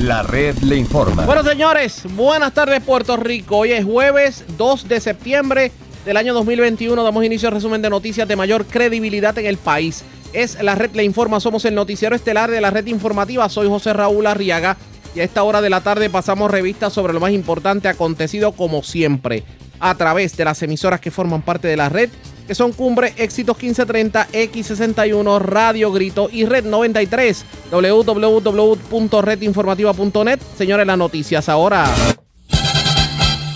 La red le informa. Bueno, señores, buenas tardes, Puerto Rico. Hoy es jueves 2 de septiembre del año 2021. Damos inicio al resumen de noticias de mayor credibilidad en el país. Es la red le informa. Somos el noticiero estelar de la red informativa. Soy José Raúl Arriaga. Y a esta hora de la tarde pasamos revistas sobre lo más importante acontecido como siempre a través de las emisoras que forman parte de la red que son Cumbre, Éxitos 1530, X61, Radio Grito y Red 93, www.redinformativa.net. Señores, las noticias ahora.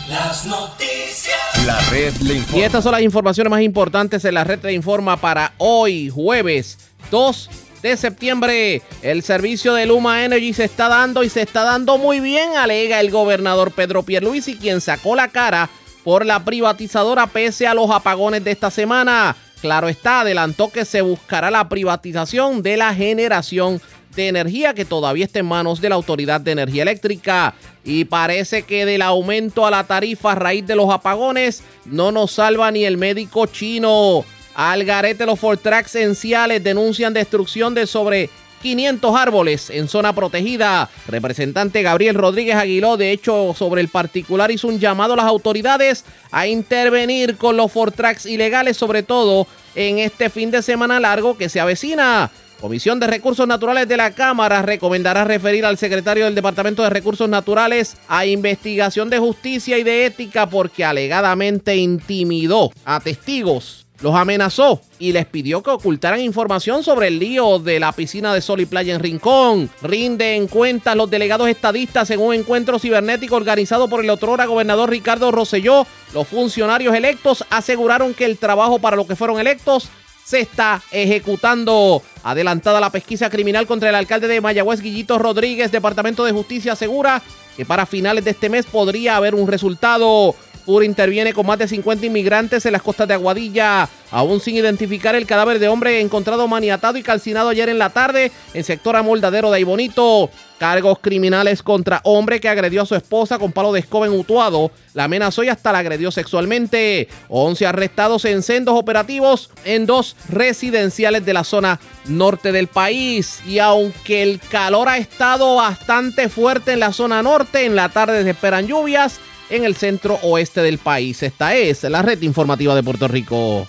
Las noticias. La red le Y informa. estas son las informaciones más importantes en la red de Informa para hoy, jueves 2 de septiembre. El servicio de Luma Energy se está dando y se está dando muy bien, alega el gobernador Pedro Pierluisi, quien sacó la cara por la privatizadora pese a los apagones de esta semana. Claro está, adelantó que se buscará la privatización de la generación de energía que todavía está en manos de la Autoridad de Energía Eléctrica. Y parece que del aumento a la tarifa a raíz de los apagones no nos salva ni el médico chino. Al garete los Fortrax esenciales denuncian destrucción de sobre 500 árboles en zona protegida. Representante Gabriel Rodríguez Aguiló, de hecho, sobre el particular hizo un llamado a las autoridades a intervenir con los Fortrax ilegales, sobre todo en este fin de semana largo que se avecina. Comisión de Recursos Naturales de la Cámara recomendará referir al secretario del Departamento de Recursos Naturales a investigación de justicia y de ética porque alegadamente intimidó a testigos los amenazó y les pidió que ocultaran información sobre el lío de la piscina de sol y playa en Rincón. Rinden cuentas los delegados estadistas en un encuentro cibernético organizado por el otrora gobernador Ricardo Rosselló. Los funcionarios electos aseguraron que el trabajo para lo que fueron electos se está ejecutando. Adelantada la pesquisa criminal contra el alcalde de Mayagüez, Guillito Rodríguez, Departamento de Justicia asegura que para finales de este mes podría haber un resultado. PUR interviene con más de 50 inmigrantes en las costas de Aguadilla, aún sin identificar el cadáver de hombre encontrado maniatado y calcinado ayer en la tarde en sector amoldadero de Aibonito. Cargos criminales contra hombre que agredió a su esposa con palo de escoba en Utuado, la amenazó y hasta la agredió sexualmente. 11 arrestados en sendos operativos en dos residenciales de la zona norte del país. Y aunque el calor ha estado bastante fuerte en la zona norte, en la tarde se esperan lluvias en el centro oeste del país. Esta es la red informativa de Puerto Rico.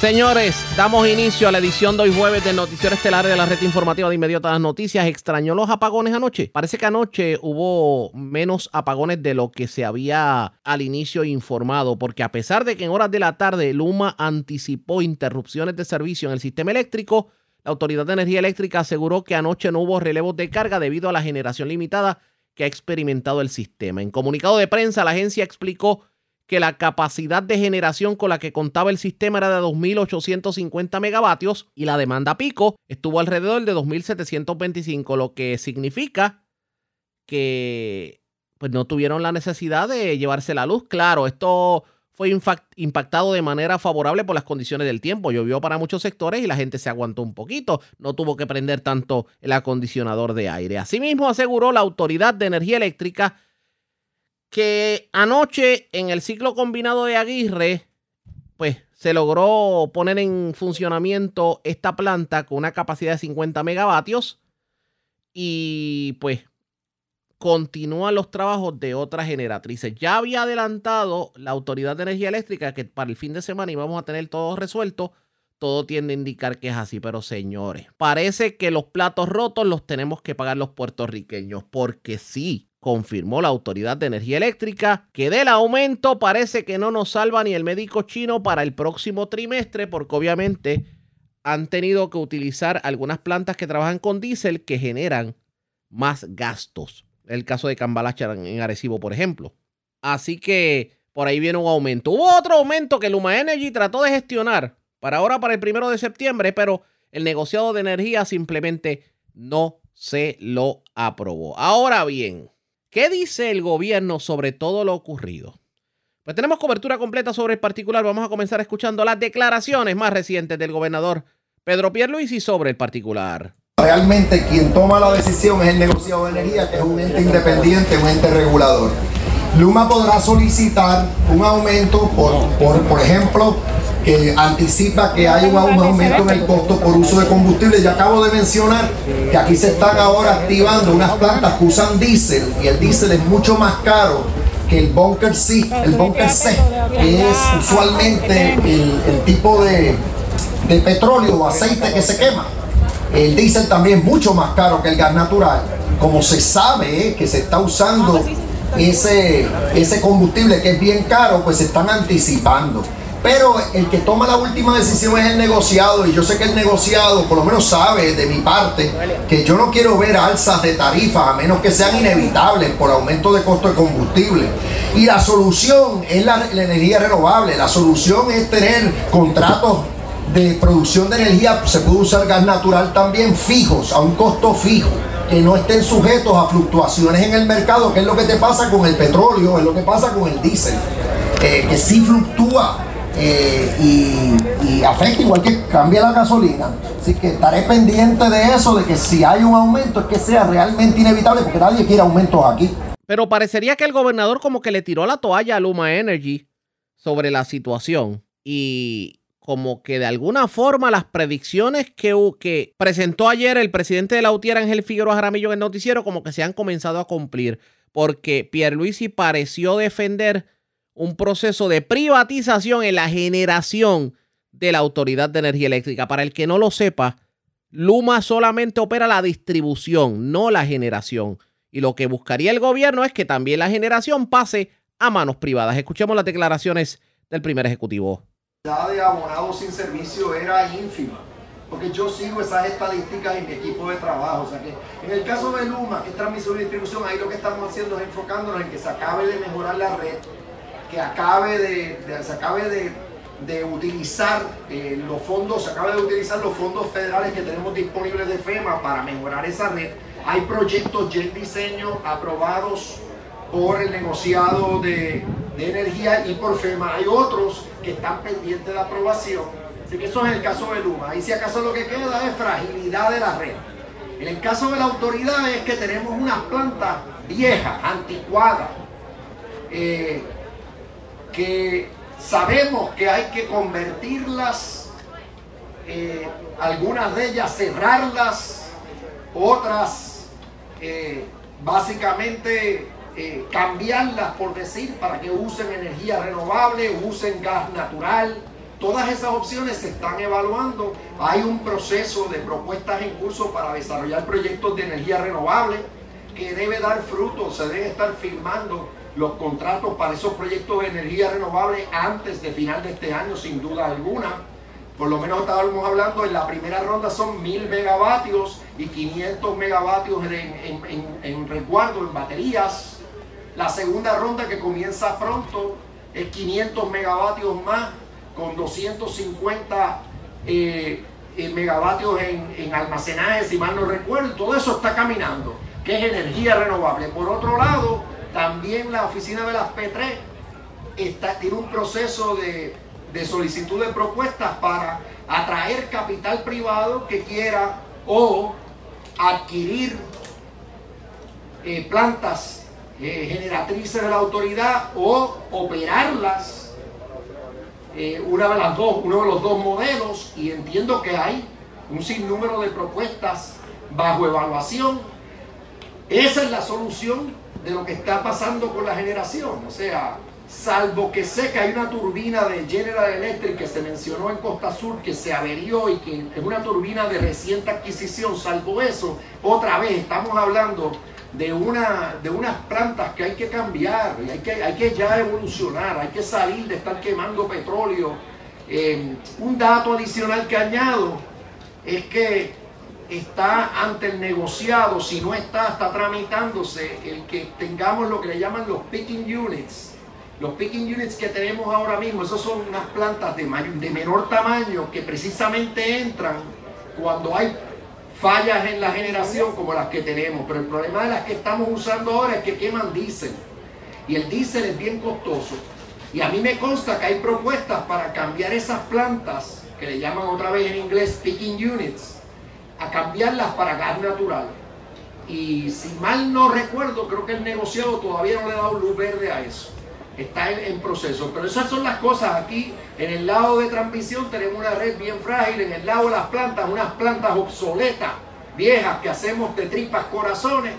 Señores, damos inicio a la edición de hoy jueves del Noticiero Estelar de la red informativa de inmediato a las noticias. ¿Extrañó los apagones anoche? Parece que anoche hubo menos apagones de lo que se había al inicio informado, porque a pesar de que en horas de la tarde Luma anticipó interrupciones de servicio en el sistema eléctrico, la Autoridad de Energía Eléctrica aseguró que anoche no hubo relevos de carga debido a la generación limitada que ha experimentado el sistema. En comunicado de prensa, la agencia explicó que la capacidad de generación con la que contaba el sistema era de 2.850 megavatios y la demanda pico estuvo alrededor de 2.725, lo que significa que pues, no tuvieron la necesidad de llevarse la luz. Claro, esto fue impactado de manera favorable por las condiciones del tiempo. Llovió para muchos sectores y la gente se aguantó un poquito. No tuvo que prender tanto el acondicionador de aire. Asimismo, aseguró la Autoridad de Energía Eléctrica que anoche en el ciclo combinado de Aguirre, pues se logró poner en funcionamiento esta planta con una capacidad de 50 megavatios y pues continúan los trabajos de otras generatrices. Ya había adelantado la Autoridad de Energía Eléctrica que para el fin de semana íbamos a tener todo resuelto. Todo tiende a indicar que es así, pero señores, parece que los platos rotos los tenemos que pagar los puertorriqueños, porque sí, confirmó la Autoridad de Energía Eléctrica que del aumento parece que no nos salva ni el médico chino para el próximo trimestre, porque obviamente han tenido que utilizar algunas plantas que trabajan con diésel que generan más gastos. El caso de Cambalacha en Arecibo, por ejemplo. Así que por ahí viene un aumento. Hubo otro aumento que Luma Energy trató de gestionar para ahora, para el primero de septiembre, pero el negociado de energía simplemente no se lo aprobó. Ahora bien, ¿qué dice el gobierno sobre todo lo ocurrido? Pues tenemos cobertura completa sobre el particular. Vamos a comenzar escuchando las declaraciones más recientes del gobernador Pedro Pierluisi sobre el particular. Realmente quien toma la decisión es el negociado de energía, que es un ente independiente, un ente regulador. Luma podrá solicitar un aumento, por, por, por ejemplo, que anticipa que hay un aumento en el costo por uso de combustible. Ya acabo de mencionar que aquí se están ahora activando unas plantas que usan diésel y el diésel es mucho más caro que el bunker C, el bunker C, que es usualmente el, tipo de, de petróleo o aceite que se quema. El diésel también es mucho más caro que el gas natural. Como se sabe que se está usando ese, ese combustible que es bien caro, pues se están anticipando. Pero el que toma la última decisión es el negociado y yo sé que el negociado por lo menos sabe de mi parte que yo no quiero ver alzas de tarifas a menos que sean inevitables por aumento de costo de combustible. Y la solución es la, la energía renovable, la solución es tener contratos de producción de energía, se puede usar gas natural también fijos, a un costo fijo que no estén sujetos a fluctuaciones en el mercado, que es lo que te pasa con el petróleo, es lo que pasa con el diésel, eh, que sí fluctúa eh, y, afecta igual que cambia la gasolina. Así que estaré pendiente de eso, de que si hay un aumento es que sea realmente inevitable, porque nadie quiere aumentos aquí. Pero parecería que el gobernador como que le tiró la toalla a Luma Energy sobre la situación y como que de alguna forma las predicciones que, presentó ayer el presidente de la UTIER, Ángel Figueroa Jaramillo, en el noticiero, como que se han comenzado a cumplir, porque Pierluisi pareció defender un proceso de privatización en la generación de la Autoridad de Energía Eléctrica. Para el que no lo sepa, Luma solamente opera la distribución, no la generación. Y lo que buscaría el gobierno es que también la generación pase a manos privadas. Escuchemos las declaraciones del primer ejecutivo de abonados sin servicio era ínfima, porque yo sigo esas estadísticas en mi equipo de trabajo. O sea que en el caso de Luma, que es transmisión y distribución, ahí lo que estamos haciendo es enfocándonos en que se acabe de mejorar la red, que acabe de, se acabe de, utilizar eh, los fondos, se acabe de utilizar los fondos federales que tenemos disponibles de FEMA para mejorar esa red. Hay proyectos ya en diseño aprobados por el negociado de, de energía y por FEMA. Hay otros que están pendientes de aprobación. Así que eso es el caso de Luma. Y si acaso lo que queda es fragilidad de la red. En el caso de la autoridad es que tenemos unas plantas viejas, anticuadas, eh, que sabemos que hay que convertirlas, eh, algunas de ellas cerrarlas, otras eh, básicamente eh, cambiarlas, por decir, para que usen energía renovable, usen gas natural. Todas esas opciones se están evaluando. Hay un proceso de propuestas en curso para desarrollar proyectos de energía renovable que debe dar frutos. Se deben estar firmando los contratos para esos proyectos de energía renovable antes de final de este año, sin duda alguna. Por lo menos estábamos hablando, en la primera ronda son 1000 megavatios y 500 megavatios en, en resguardo, en baterías. La segunda ronda que comienza pronto es 500 megavatios más con 250 eh, eh, megavatios en, almacenaje, si mal no recuerdo. Todo eso está caminando, que es energía renovable. Por otro lado, también la oficina de las P3 está, tiene un proceso de, solicitud de propuestas para atraer capital privado que quiera o adquirir eh, plantas eh, generatrices de la autoridad o operarlas, eh, una de las dos, uno de los dos modelos, y entiendo que hay un sinnúmero de propuestas bajo evaluación. Esa es la solución de lo que está pasando con la generación. O sea, salvo que sé que hay una turbina de General Electric que se mencionó en Costa Sur que se averió y que es una turbina de reciente adquisición, salvo eso, otra vez estamos hablando de, una, de unas plantas que hay que cambiar, y hay que, hay que ya evolucionar, hay que salir de estar quemando petróleo. Eh, un dato adicional que añado es que está ante el negociado, si no está, está tramitándose el que tengamos lo que le llaman los picking units. Los picking units que tenemos ahora mismo, esos son unas plantas de, de menor tamaño que precisamente entran cuando hay fallas en la generación como las que tenemos, pero el problema de las que estamos usando ahora es que queman diésel y el diésel es bien costoso. Y a mí me consta que hay propuestas para cambiar esas plantas, que le llaman otra vez en inglés picking units, a cambiarlas para gas natural. Y si mal no recuerdo, creo que el negociado todavía no le ha dado luz verde a eso. Está en, proceso. Pero esas son las cosas aquí. En el lado de transmisión tenemos una red bien frágil, en el lado de las plantas, unas plantas obsoletas, viejas, que hacemos de tripas corazones.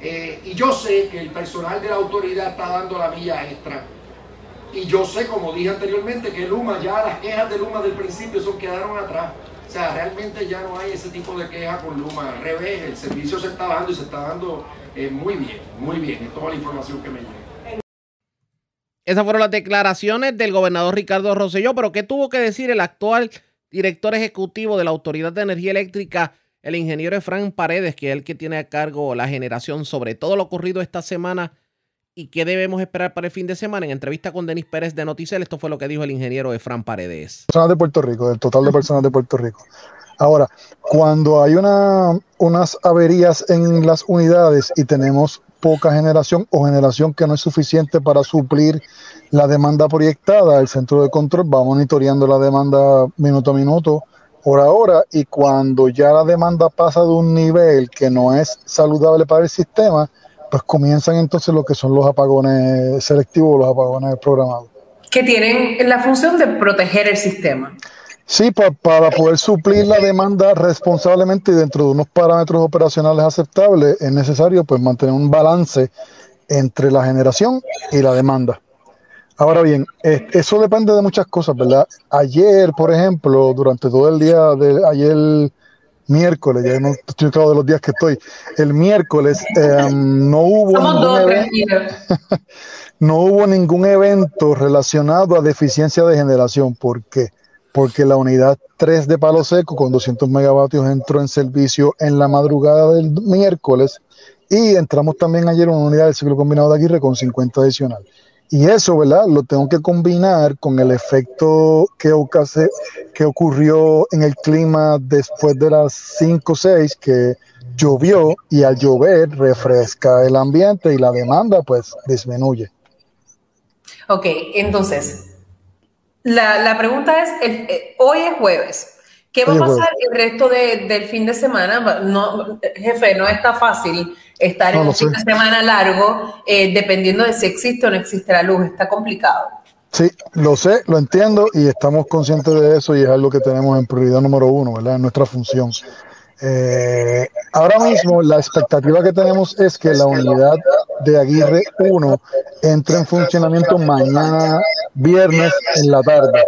Eh, y yo sé que el personal de la autoridad está dando la vía extra. Y yo sé, como dije anteriormente, que Luma, ya las quejas de Luma del principio son quedaron atrás. O sea, realmente ya no hay ese tipo de quejas con Luma. Al revés, el servicio se está dando y se está dando eh, muy bien, muy bien. Es toda la información que me llega. Esas fueron las declaraciones del gobernador Ricardo Rosselló, pero ¿qué tuvo que decir el actual director ejecutivo de la Autoridad de Energía Eléctrica, el ingeniero Efraín Paredes, que es el que tiene a cargo la generación sobre todo lo ocurrido esta semana y qué debemos esperar para el fin de semana? En entrevista con Denis Pérez de Noticel, esto fue lo que dijo el ingeniero Efraín Paredes. Personas de Puerto Rico, del total de personas de Puerto Rico. Ahora, cuando hay una, unas averías en las unidades y tenemos poca generación o generación que no es suficiente para suplir la demanda proyectada, el centro de control va monitoreando la demanda minuto a minuto, hora a hora, y cuando ya la demanda pasa de un nivel que no es saludable para el sistema, pues comienzan entonces lo que son los apagones selectivos, los apagones programados. Que tienen la función de proteger el sistema. Sí, para poder suplir la demanda responsablemente y dentro de unos parámetros operacionales aceptables, es necesario pues mantener un balance entre la generación y la demanda. Ahora bien, eso depende de muchas cosas, ¿verdad? Ayer, por ejemplo, durante todo el día de ayer miércoles, ya no estoy claro de los días que estoy, el miércoles em, no hubo no hubo ningún evento relacionado a deficiencia de generación. ¿Por qué? Porque la unidad 3 de Palo Seco con 200 megavatios entró en servicio en la madrugada del miércoles y entramos también ayer en una unidad del ciclo combinado de Aguirre con 50 adicional. Y eso, ¿verdad? Lo tengo que combinar con el efecto que, que ocurrió en el clima después de las 5 o 6, que llovió y al llover refresca el ambiente y la demanda pues disminuye. Ok, entonces, la, pregunta es, eh, hoy es jueves. ¿Qué va a pasar el resto del fin de semana? No, jefe, no está fácil estar en un fin de semana largo eh, dependiendo de si existe o no existe la luz. Está complicado. Sí, lo sé, lo entiendo y estamos conscientes de eso y es algo que tenemos en prioridad número uno, ¿verdad? En nuestra función. Eh, ahora mismo la expectativa que tenemos es que la unidad de Aguirre 1 entre en funcionamiento mañana viernes en la tarde.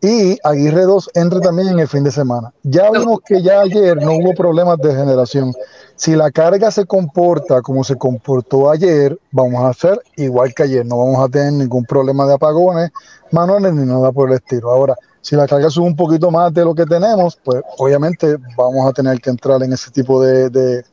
Y Aguirre 2 entre también en el fin de semana. Ya vimos que ya ayer no hubo problemas de generación. Si la carga se comporta como se comportó ayer, vamos a hacer igual que ayer. No vamos a tener ningún problema de apagones manuales ni nada por el estilo. Ahora, si la carga sube un poquito más de lo que tenemos, pues obviamente vamos a tener que entrar en ese tipo de,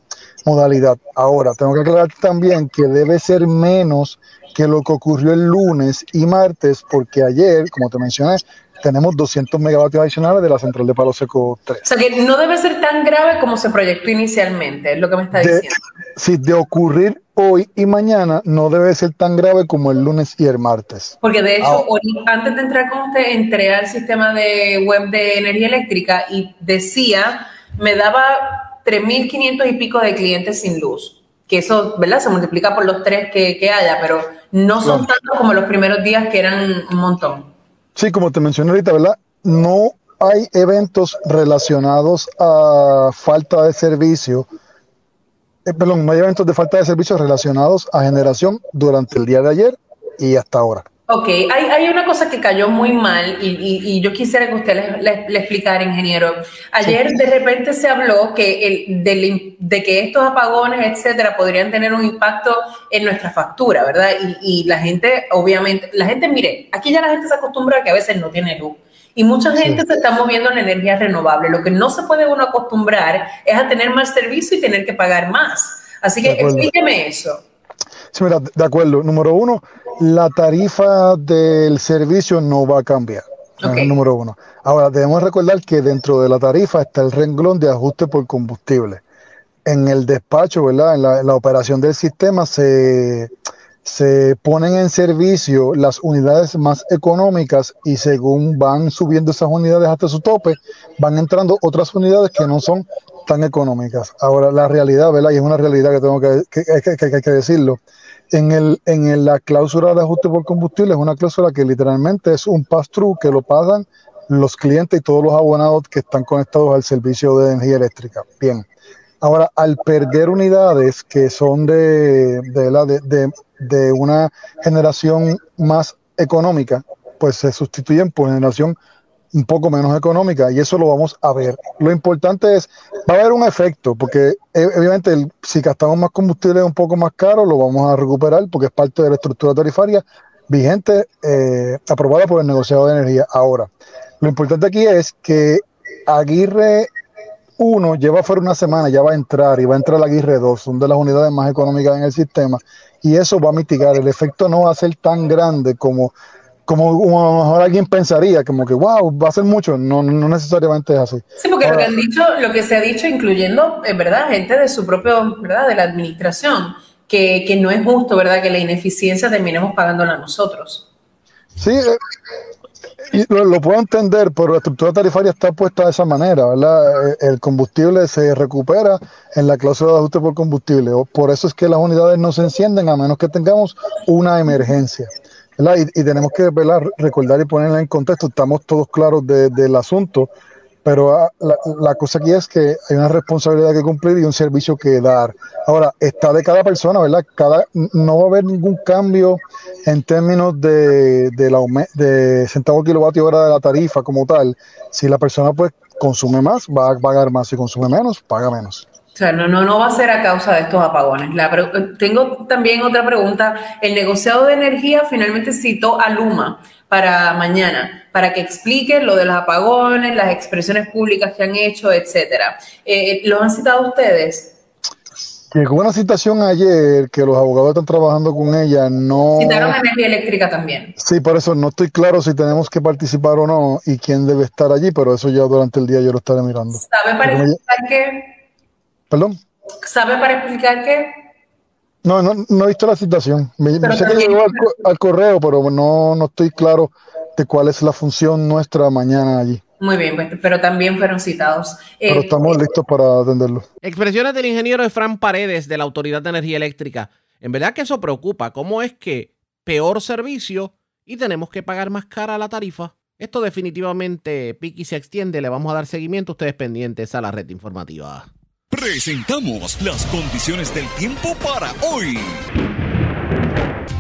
modalidad. Ahora, tengo que aclarar también que debe ser menos que lo que ocurrió el lunes y martes, porque ayer, como te mencioné, tenemos 200 megavatios adicionales de la central de Palo Seco 3. O sea que no debe ser tan grave como se proyectó inicialmente, es lo que me está diciendo. Sí, de ocurrir hoy y mañana no debe ser tan grave como el lunes y el martes. Porque de hecho, antes de entrar con usted, entré al sistema de web de energía eléctrica y decía, me daba 3.500 y pico de clientes sin luz. Que eso, ¿verdad? Se multiplica por los tres que, haya, pero no son tantos como los primeros días que eran un montón. Sí, como te mencioné ahorita, ¿verdad? No hay eventos relacionados a falta de servicio eh, perdón, no hay eventos de falta de servicios relacionados a generación durante el día de ayer y hasta ahora. Ok, hay, hay una cosa que cayó muy mal y, y, yo quisiera que usted le, explicara, ingeniero. Ayer de repente se habló que el, de, de, que estos apagones, etcétera, podrían tener un impacto en nuestra factura, ¿verdad? Y, y la gente, obviamente, la gente, mire, aquí ya la gente se acostumbra a que a veces no tiene luz. Y mucha gente se está moviendo en energía renovable. Lo que no se puede uno acostumbrar es a tener más servicio y tener que pagar más. Así que explíqueme eso. Sí, mira, de acuerdo. Número uno, la tarifa del servicio no va a cambiar. Número uno. Ahora, debemos recordar que dentro de la tarifa está el renglón de ajuste por combustible. En el despacho, ¿verdad? En la, en la operación del sistema se se ponen en servicio las unidades más económicas y según van subiendo esas unidades hasta su tope, van entrando otras unidades que no son tan económicas. Ahora, la realidad, ¿verdad? Y es una realidad que tengo que, que, que, que decirlo. En, el, en la cláusula de ajuste por combustible es una cláusula que literalmente es un pass-through que lo pagan los clientes y todos los abonados que están conectados al servicio de energía eléctrica. Bien. Ahora, al perder unidades que son de, de, la, de, de, de una generación más económica, pues se sustituyen por generación un poco menos económica y eso lo vamos a ver. Lo importante es, va a haber un efecto, porque eh, obviamente si gastamos más combustible un poco más caro, lo vamos a recuperar porque es parte de la estructura tarifaria vigente eh, aprobada por el negociado de energía. Ahora, lo importante aquí es que Aguirre 1 lleva fuera una semana, ya va a entrar y va a entrar la Aguirre 2, son de las unidades más económicas en el sistema y eso va a mitigar. El efecto no va a ser tan grande como como, a lo mejor alguien pensaría, como que, wow, va a ser mucho. No, no necesariamente es así. Sí, porque Ahora, lo que han dicho, lo que se ha dicho, incluyendo, en verdad, gente de su propio, ¿verdad?, de la administración, que, que no es justo, ¿verdad?, que la ineficiencia terminemos pagándola nosotros. Sí, eh, y lo, lo, puedo entender, pero la estructura tarifaria está puesta de esa manera, ¿verdad? Eh, el combustible se recupera en la cláusula de ajuste por combustible. Por eso es que las unidades no se encienden a menos que tengamos una emergencia. Y, tenemos que ¿verdad? recordar y ponerla en contexto, estamos todos claros de, del asunto, pero ah, la, cosa aquí es que hay una responsabilidad que cumplir y un servicio que dar. Ahora, está de cada persona, ¿verdad? Cada, no va a haber ningún cambio en términos de, de, de centavo kilovatio hora de la tarifa como tal. Si la persona pues consume más, va a pagar más. Si consume menos, paga menos. O sea, no, no, no va a ser a causa de estos apagones. La, tengo también otra pregunta. El negociado de energía finalmente citó a Luma para mañana, para que explique lo de los apagones, las expresiones públicas que han hecho, etcétera. Eh, ¿Lo han citado ustedes? Llegó una citación ayer que los abogados están trabajando con ella, no... Citaron energía eléctrica también. Sí, por eso no estoy claro si tenemos que participar o no y quién debe estar allí, pero eso ya durante el día yo lo estaré mirando. ¿Sabe para explicar qué? ¿Perdón? ¿Sabe para explicar qué? No, no, no he visto la citación. Me, me sé que llegó al, al, correo, pero no, no estoy claro de cuál es la función nuestra mañana allí. Muy bien, pues, pero también fueron citados. Pero eh, estamos listos para atenderlo. Expresiones del ingeniero Efran Paredes de la Autoridad de Energía Eléctrica. En verdad que eso preocupa. ¿Cómo es que peor servicio y tenemos que pagar más cara la tarifa? Esto definitivamente pique y se extiende. Le vamos a dar seguimiento. Ustedes pendientes a la red informativa. Presentamos las condiciones del tiempo para hoy.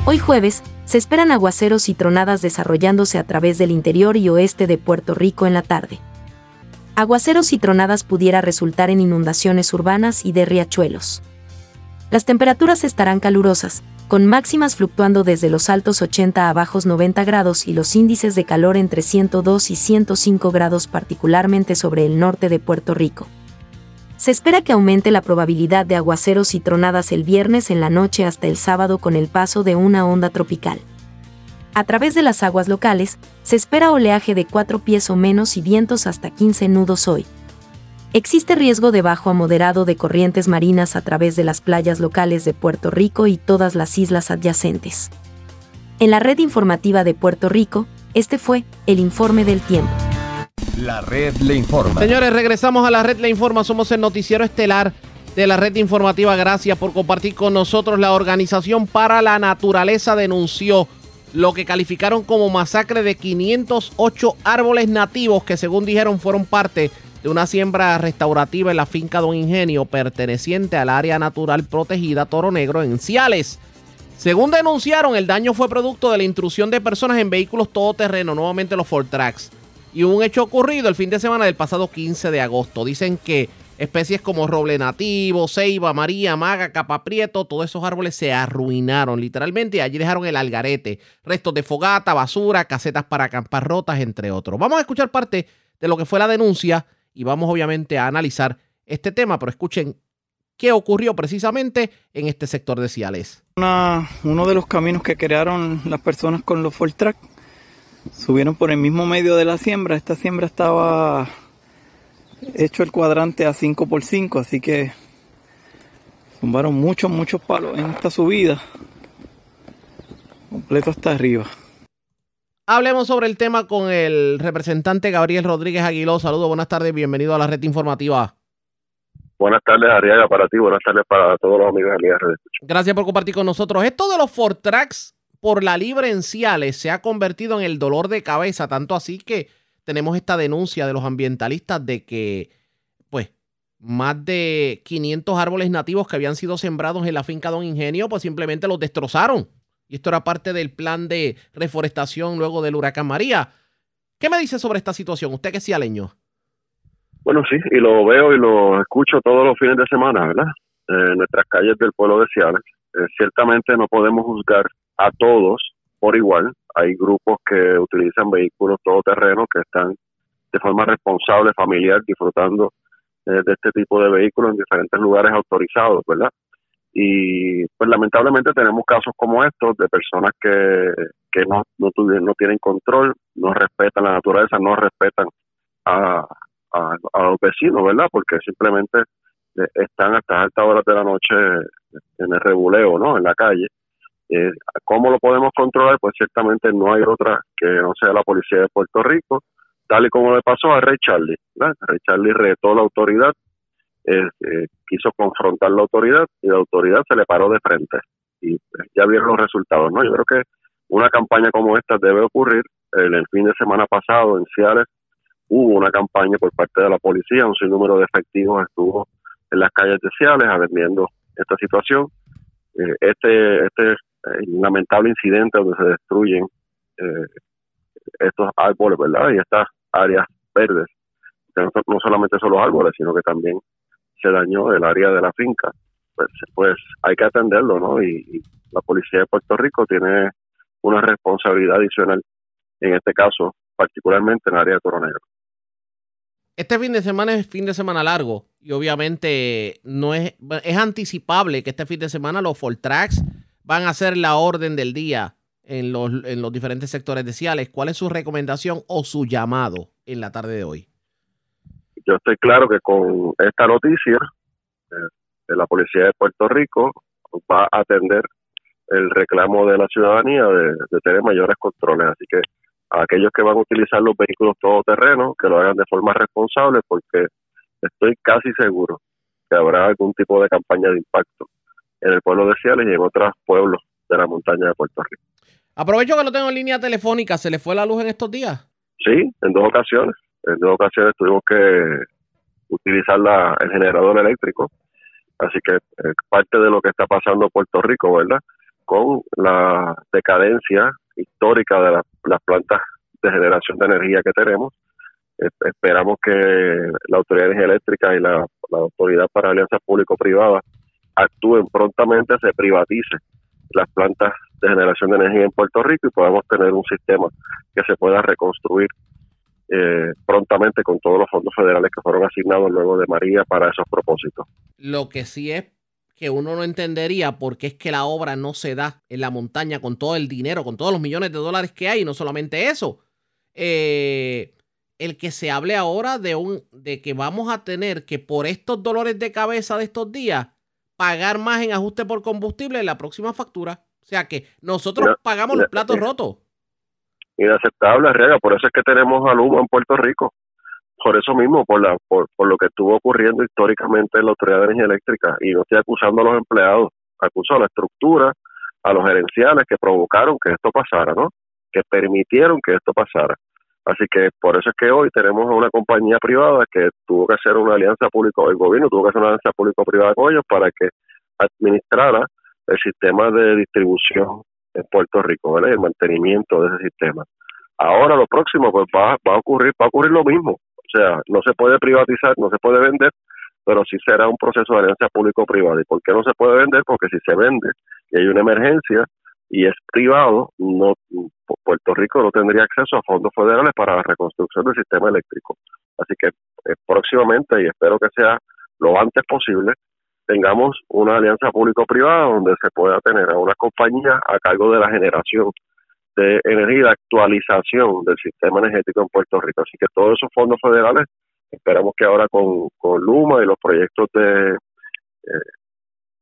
Hoy jueves, se esperan aguaceros y tronadas desarrollándose a través del interior y oeste de Puerto Rico en la tarde. Aguaceros y tronadas pudiera resultar en inundaciones urbanas y de riachuelos. Las temperaturas estarán calurosas, con máximas fluctuando desde los altos 80 a bajos 90 grados y los índices de calor entre 102 y 105 grados particularmente sobre el norte de Puerto Rico. Se espera que aumente la probabilidad de aguaceros y tronadas el viernes en la noche hasta el sábado con el paso de una onda tropical. A través de las aguas locales, se espera oleaje de 4 pies o menos y vientos hasta 15 nudos hoy. Existe riesgo de bajo a moderado de corrientes marinas a través de las playas locales de Puerto Rico y todas las islas adyacentes. En la red informativa de Puerto Rico, este fue el informe del tiempo. La red le informa. Señores, regresamos a la red le informa. Somos el noticiero estelar de la red informativa. Gracias por compartir con nosotros. La Organización para la Naturaleza denunció lo que calificaron como masacre de 508 árboles nativos que según dijeron fueron parte de una siembra restaurativa en la finca Don Ingenio perteneciente al área natural protegida Toro Negro en Ciales. Según denunciaron, el daño fue producto de la intrusión de personas en vehículos todoterreno, nuevamente los Ford Tracks y un hecho ocurrido el fin de semana del pasado 15 de agosto. Dicen que especies como roble nativo, ceiba, maría, maga, capaprieto, todos esos árboles se arruinaron literalmente y allí dejaron el algarete, restos de fogata, basura, casetas para acampar rotas, entre otros. Vamos a escuchar parte de lo que fue la denuncia y vamos obviamente a analizar este tema, pero escuchen qué ocurrió precisamente en este sector de Ciales. Uno de los caminos que crearon las personas con los Ford Track subieron por el mismo medio de la siembra. Esta siembra estaba hecho el cuadrante a 5x5, así que tumbaron muchos, muchos palos en esta subida. completo hasta arriba. Hablemos sobre el tema con el representante Gabriel Rodríguez Aguiló. Saludos, buenas tardes, bienvenido a la red informativa. Buenas tardes, Ariaga, para ti, buenas tardes para todos los amigos de Red. Gracias por compartir con nosotros. Esto de los Fortrax por la libre en Ciales se ha convertido en el dolor de cabeza, tanto así que tenemos esta denuncia de los ambientalistas de que, pues, más de 500 árboles nativos que habían sido sembrados en la finca Don Ingenio, pues simplemente los destrozaron. Y esto era parte del plan de reforestación luego del huracán María. ¿Qué me dice sobre esta situación? Usted que es cialeño. Bueno, sí, y lo veo y lo escucho todos los fines de semana, ¿verdad? en nuestras calles del pueblo de Ciales. Eh, ciertamente no podemos juzgar a todos por igual. Hay grupos que utilizan vehículos todoterrenos que están de forma responsable, familiar, disfrutando eh, de este tipo de vehículos en diferentes lugares autorizados, ¿verdad? Y pues lamentablemente tenemos casos como estos de personas que, que no, no, no tienen control, no respetan la naturaleza, no respetan a, a, los vecinos, ¿verdad? Porque simplemente eh, están hasta altas horas de la noche en el rebuleo, ¿no? En la calle. Eh, ¿Cómo lo podemos controlar? Pues ciertamente no hay otra que no sea la policía de Puerto Rico, tal y como le pasó a Rey Charlie. ¿verdad? Rey Charlie retó la autoridad, eh, quiso confrontar la autoridad y la autoridad se le paró de frente. Y ya vieron los resultados, ¿no? Yo creo que una campaña como esta debe ocurrir. En el fin de semana pasado en Ciales hubo una campaña por parte de la policía, un sinnúmero de efectivos estuvo en las calles de Ciales atendiendo esta situación. Eh, este este eh, lamentable incidente donde se destruyen eh, estos árboles, ¿verdad? Y estas áreas verdes, no, solamente son los árboles, sino que también se dañó el área de la finca. Pues, pues hay que atenderlo, ¿no? Y, la policía de Puerto Rico tiene una responsabilidad adicional, en este caso, particularmente en el área de Coronel. Este fin de semana es fin de semana largo y obviamente no es, es anticipable que este fin de semana los Tracks van a hacer la orden del día en los, en los diferentes sectores de Ciales. ¿Cuál es su recomendación o su llamado en la tarde de hoy? Yo estoy claro que con esta noticia eh, la Policía de Puerto Rico va a atender el reclamo de la ciudadanía de, de tener mayores controles. Así que aquellos que van a utilizar los vehículos todoterrenos, que lo hagan de forma responsable, porque estoy casi seguro que habrá algún tipo de campaña de impacto en el pueblo de Ciales y en otros pueblos de la montaña de Puerto Rico. Aprovecho que lo tengo en línea telefónica. ¿Se le fue la luz en estos días? Sí, en dos ocasiones. En dos ocasiones tuvimos que utilizar la, el generador eléctrico. Así que eh, parte de lo que está pasando en Puerto Rico, ¿verdad? Con la decadencia histórica de las plantas de generación de energía que tenemos. esperamos que la Autoridad de Energía Eléctrica y la, Autoridad para Alianzas Público-Privadas actúen prontamente, se privatice las plantas de generación de energía en Puerto Rico y podamos tener un sistema que se pueda reconstruir eh, prontamente con todos los fondos federales que fueron asignados luego de María para esos propósitos. Lo que sí es que uno no entendería por qué es que la obra no se da en la montaña con todo el dinero, con todos los millones de dólares que hay, y no solamente eso. Eh, el que se hable ahora de un de que vamos a tener que por estos dolores de cabeza de estos días pagar más en ajuste por combustible en la próxima factura. O sea que nosotros pagamos los platos rotos. Inaceptable, Riega. Por eso es que tenemos al en Puerto Rico por eso mismo, por, la, por, por lo que estuvo ocurriendo históricamente en la Autoridad de Energía Eléctrica. Y no estoy acusando a los empleados, acuso a la estructura, a los gerenciales que provocaron que esto pasara, ¿no? Que permitieron que esto pasara. Así que por eso es que hoy tenemos una compañía privada que tuvo que hacer una alianza público, el gobierno tuvo que hacer una alianza público-privada con ellos para que administrara el sistema de distribución en Puerto Rico, ¿vale? El mantenimiento de ese sistema. Ahora lo próximo pues va, va a ocurrir, va a ocurrir lo mismo. O sea, no se puede privatizar, no se puede vender, pero sí será un proceso de alianza público-privada. ¿Y por qué no se puede vender? Porque si se vende y hay una emergencia y es privado, no Puerto Rico no tendría acceso a fondos federales para la reconstrucción del sistema eléctrico. Así que eh, próximamente, y espero que sea lo antes posible, tengamos una alianza público-privada donde se pueda tener a una compañía a cargo de la generación de energía y de actualización del sistema energético en Puerto Rico. Así que todos esos fondos federales, esperamos que ahora con, con Luma y los proyectos de, eh,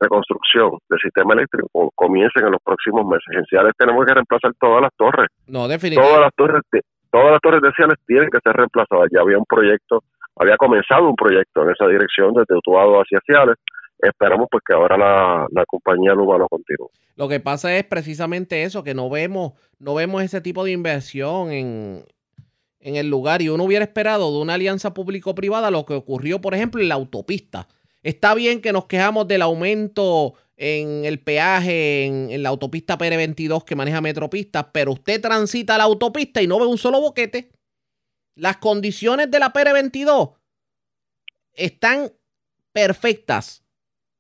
reconstrucción del sistema eléctrico comiencen en los próximos meses. En Ciales tenemos que reemplazar todas las torres. No, definitivamente. Todas las torres, todas las torres de Ciales tienen que ser reemplazadas. Ya había un proyecto, había comenzado un proyecto en esa dirección desde Utuado hacia Ciales. Esperamos pues que ahora la, la compañía Luma lo continúe. Lo que pasa es precisamente eso, que no vemos, no vemos ese tipo de inversión en, en el lugar y uno hubiera esperado de una alianza público-privada lo que ocurrió, por ejemplo, en la autopista. Está bien que nos quejamos del aumento en el peaje en, la autopista PR22 que maneja Metropistas, pero usted transita la autopista y no ve un solo boquete. Las condiciones de la PR22 están perfectas,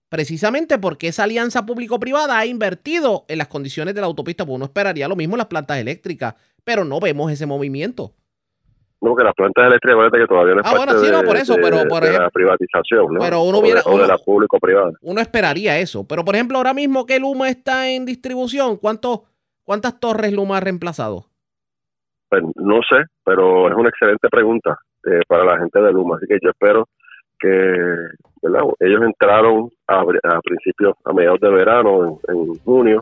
precisamente porque esa alianza público-privada ha invertido en las condiciones de la autopista, pues uno esperaría lo mismo en las plantas eléctricas, pero no vemos ese movimiento. No, que las plantas eléctricas que todavía no es ah, parte bueno, sí, no, por eso, pero por de la privatización, ¿no? Pero uno o de, la público-privada. Uno esperaría eso. Pero, por ejemplo, ahora mismo que Luma está en distribución, ¿cuántos, ¿cuántas torres Luma ha reemplazado? Pues, no sé, pero es una excelente pregunta eh, para la gente de Luma. Así que yo espero que ¿verdad? ellos entraron a, a principios, a mediados de verano, en, en junio,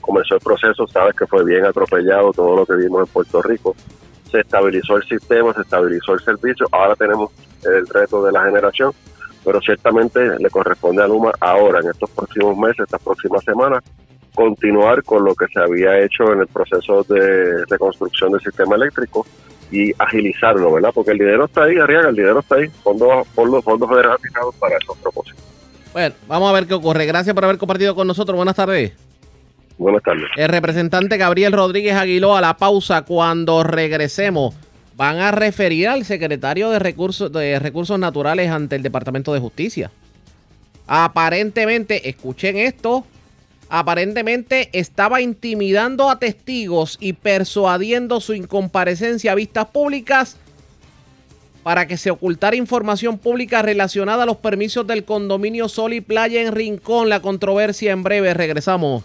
comenzó el proceso, sabes que fue bien atropellado todo lo que vimos en Puerto Rico se estabilizó el sistema, se estabilizó el servicio, ahora tenemos el reto de la generación, pero ciertamente le corresponde a Luma ahora, en estos próximos meses, estas próximas semanas, continuar con lo que se había hecho en el proceso de reconstrucción del sistema eléctrico y agilizarlo, ¿verdad? Porque el dinero está ahí, Arriaga, el dinero está ahí, fondos, fondos, fondos federales para esos propósitos. Bueno, vamos a ver qué ocurre. Gracias por haber compartido con nosotros. Buenas tardes. Buenas tardes. El representante Gabriel Rodríguez Aguiló a la pausa cuando regresemos. Van a referir al secretario de Recursos, de Recursos Naturales ante el Departamento de Justicia. Aparentemente, escuchen esto, aparentemente estaba intimidando a testigos y persuadiendo su incomparecencia a vistas públicas para que se ocultara información pública relacionada a los permisos del condominio Sol y Playa en Rincón. La controversia en breve. Regresamos.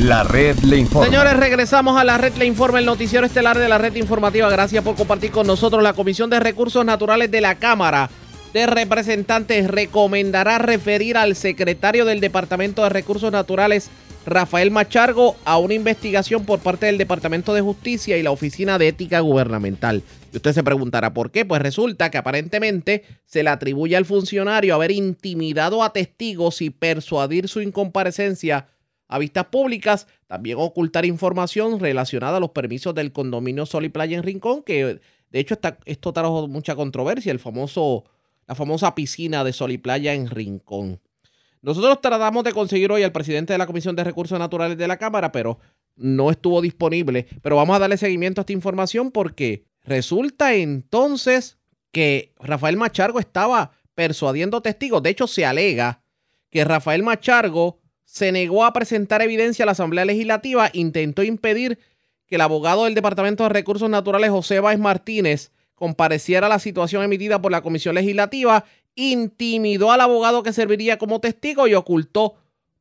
La red le informa. Señores, regresamos a la red le informa, el noticiero estelar de la red informativa. Gracias por compartir con nosotros. La Comisión de Recursos Naturales de la Cámara de Representantes recomendará referir al secretario del Departamento de Recursos Naturales, Rafael Machargo, a una investigación por parte del Departamento de Justicia y la Oficina de Ética Gubernamental. Y usted se preguntará por qué. Pues resulta que aparentemente se le atribuye al funcionario haber intimidado a testigos y persuadir su incomparecencia a vistas públicas, también ocultar información relacionada a los permisos del condominio Sol y Playa en Rincón, que de hecho está, esto trajo mucha controversia, el famoso, la famosa piscina de Sol y Playa en Rincón. Nosotros tratamos de conseguir hoy al presidente de la Comisión de Recursos Naturales de la Cámara, pero no estuvo disponible. Pero vamos a darle seguimiento a esta información porque resulta entonces que Rafael Machargo estaba persuadiendo testigos. De hecho, se alega que Rafael Machargo se negó a presentar evidencia a la Asamblea Legislativa, intentó impedir que el abogado del Departamento de Recursos Naturales, José Báez Martínez, compareciera a la situación emitida por la Comisión Legislativa, intimidó al abogado que serviría como testigo y ocultó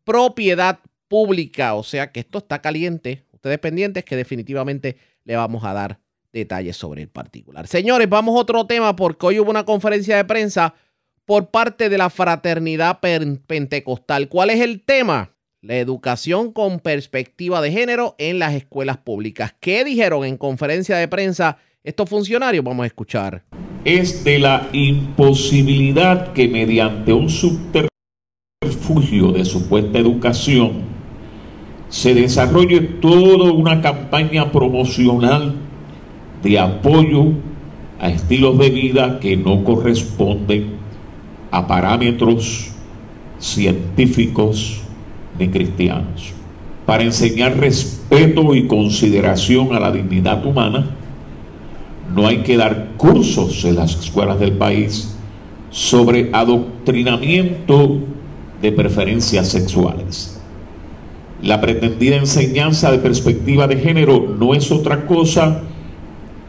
propiedad pública. O sea que esto está caliente. Ustedes pendientes que definitivamente le vamos a dar detalles sobre el particular. Señores, vamos a otro tema porque hoy hubo una conferencia de prensa por parte de la fraternidad pentecostal. ¿Cuál es el tema? La educación con perspectiva de género en las escuelas públicas. ¿Qué dijeron en conferencia de prensa estos funcionarios? Vamos a escuchar. Es de la imposibilidad que mediante un subterfugio de supuesta educación se desarrolle toda una campaña promocional de apoyo a estilos de vida que no corresponden a parámetros científicos ni cristianos. Para enseñar respeto y consideración a la dignidad humana, no hay que dar cursos en las escuelas del país sobre adoctrinamiento de preferencias sexuales. La pretendida enseñanza de perspectiva de género no es otra cosa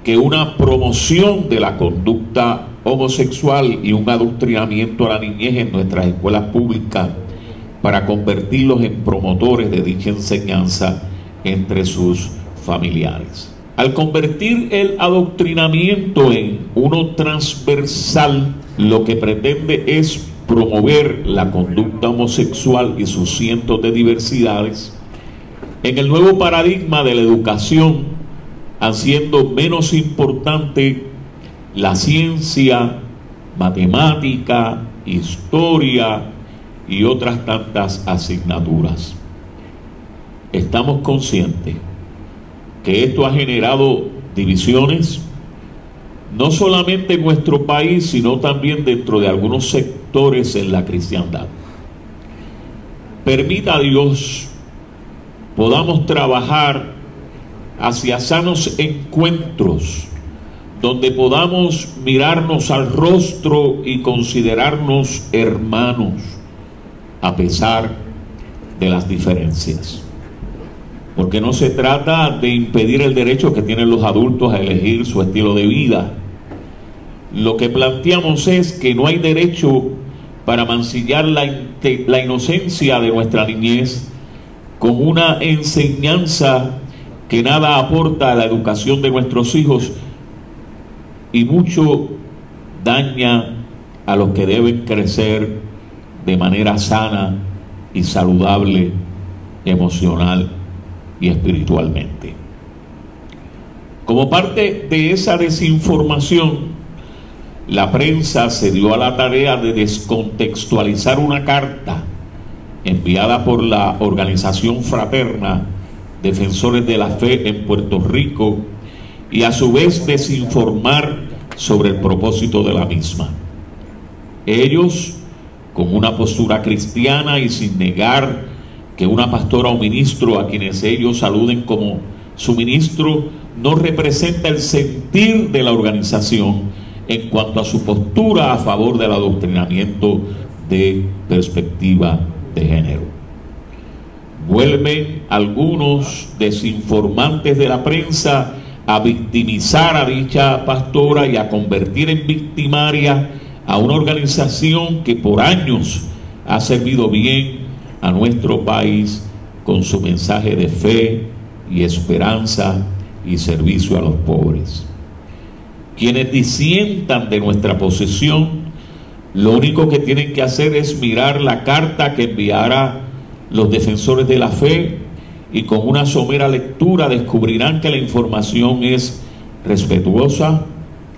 que una promoción de la conducta homosexual y un adoctrinamiento a la niñez en nuestras escuelas públicas para convertirlos en promotores de dicha enseñanza entre sus familiares. Al convertir el adoctrinamiento en uno transversal, lo que pretende es promover la conducta homosexual y sus cientos de diversidades, en el nuevo paradigma de la educación, haciendo menos importante la ciencia, matemática, historia y otras tantas asignaturas. Estamos conscientes que esto ha generado divisiones, no solamente en nuestro país, sino también dentro de algunos sectores en la cristiandad. Permita a Dios podamos trabajar hacia sanos encuentros donde podamos mirarnos al rostro y considerarnos hermanos a pesar de las diferencias. Porque no se trata de impedir el derecho que tienen los adultos a elegir su estilo de vida. Lo que planteamos es que no hay derecho para mancillar la, la inocencia de nuestra niñez con una enseñanza que nada aporta a la educación de nuestros hijos y mucho daña a los que deben crecer de manera sana y saludable emocional y espiritualmente. Como parte de esa desinformación, la prensa se dio a la tarea de descontextualizar una carta enviada por la organización fraterna Defensores de la Fe en Puerto Rico y a su vez desinformar sobre el propósito de la misma. Ellos, con una postura cristiana y sin negar que una pastora o ministro a quienes ellos saluden como su ministro, no representa el sentir de la organización en cuanto a su postura a favor del adoctrinamiento de perspectiva de género. Vuelven algunos desinformantes de la prensa a victimizar a dicha pastora y a convertir en victimaria a una organización que por años ha servido bien a nuestro país con su mensaje de fe y esperanza y servicio a los pobres. Quienes disientan de nuestra posesión, lo único que tienen que hacer es mirar la carta que enviará los defensores de la fe y con una somera lectura descubrirán que la información es respetuosa,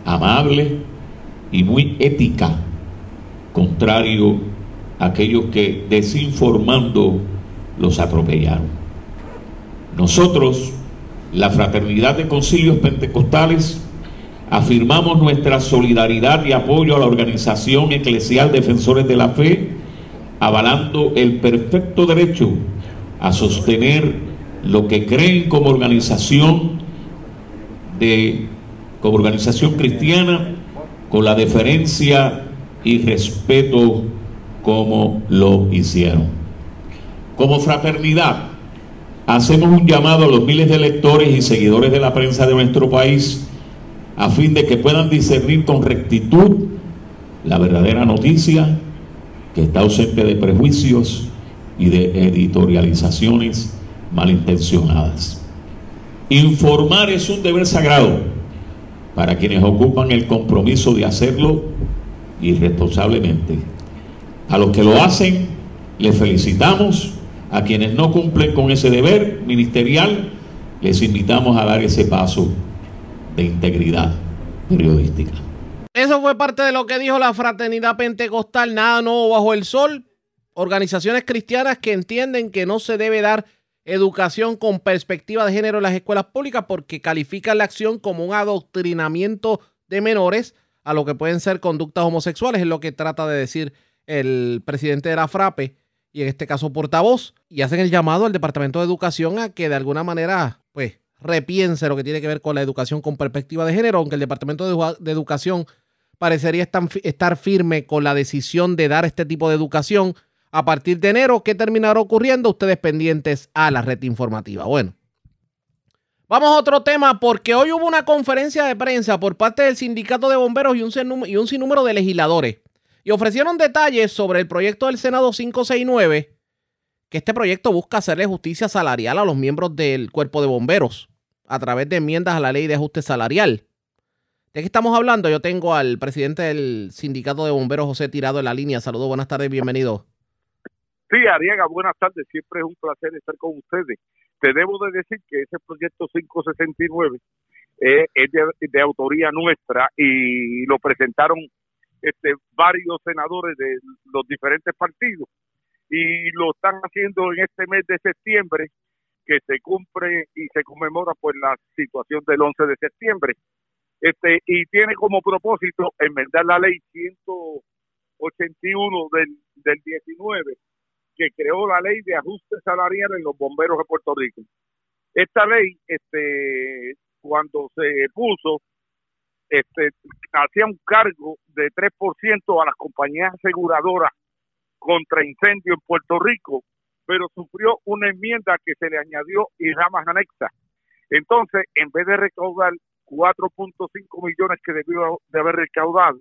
amable y muy ética, contrario a aquellos que desinformando los atropellaron. Nosotros, la Fraternidad de Concilios Pentecostales, afirmamos nuestra solidaridad y apoyo a la organización eclesial Defensores de la Fe, avalando el perfecto derecho a sostener lo que creen como organización de como organización cristiana con la deferencia y respeto como lo hicieron. Como fraternidad, hacemos un llamado a los miles de lectores y seguidores de la prensa de nuestro país a fin de que puedan discernir con rectitud la verdadera noticia que está ausente de prejuicios y de editorializaciones malintencionadas. Informar es un deber sagrado para quienes ocupan el compromiso de hacerlo irresponsablemente. A los que lo hacen, les felicitamos. A quienes no cumplen con ese deber ministerial, les invitamos a dar ese paso de integridad periodística. Eso fue parte de lo que dijo la fraternidad pentecostal, nada nuevo bajo el sol. Organizaciones cristianas que entienden que no se debe dar educación con perspectiva de género en las escuelas públicas porque califican la acción como un adoctrinamiento de menores a lo que pueden ser conductas homosexuales, es lo que trata de decir el presidente de la FRAPE y en este caso portavoz, y hacen el llamado al Departamento de Educación a que de alguna manera, pues, repiense lo que tiene que ver con la educación con perspectiva de género, aunque el Departamento de, Educación parecería estar firme con la decisión de dar este tipo de educación a partir de enero. ¿Qué terminará ocurriendo? Ustedes pendientes a la red informativa. Bueno, vamos a otro tema porque hoy hubo una conferencia de prensa por parte del sindicato de bomberos y un, sinnúmero de legisladores y ofrecieron detalles sobre el proyecto del Senado 569 que este proyecto busca hacerle justicia salarial a los miembros del cuerpo de bomberos a través de enmiendas a la ley de ajuste salarial. ¿De qué estamos hablando? Yo tengo al presidente del sindicato de bomberos, José Tirado, en la línea. Saludos, buenas tardes, bienvenido. Sí, Ariaga, buenas tardes. Siempre es un placer estar con ustedes. Te debo de decir que ese proyecto 569 eh, es de, autoría nuestra y lo presentaron este, varios senadores de los diferentes partidos y lo están haciendo en este mes de septiembre que se cumple y se conmemora pues la situación del 11 de septiembre. Este y tiene como propósito enmendar la ley 181 del, del 19 que creó la ley de ajuste salarial en los bomberos de Puerto Rico. Esta ley, este, cuando se puso, este, hacía un cargo de 3% a las compañías aseguradoras contra incendio en Puerto Rico, pero sufrió una enmienda que se le añadió y ramas anexas. Entonces, en vez de recaudar 4.5 millones que debió de haber recaudado,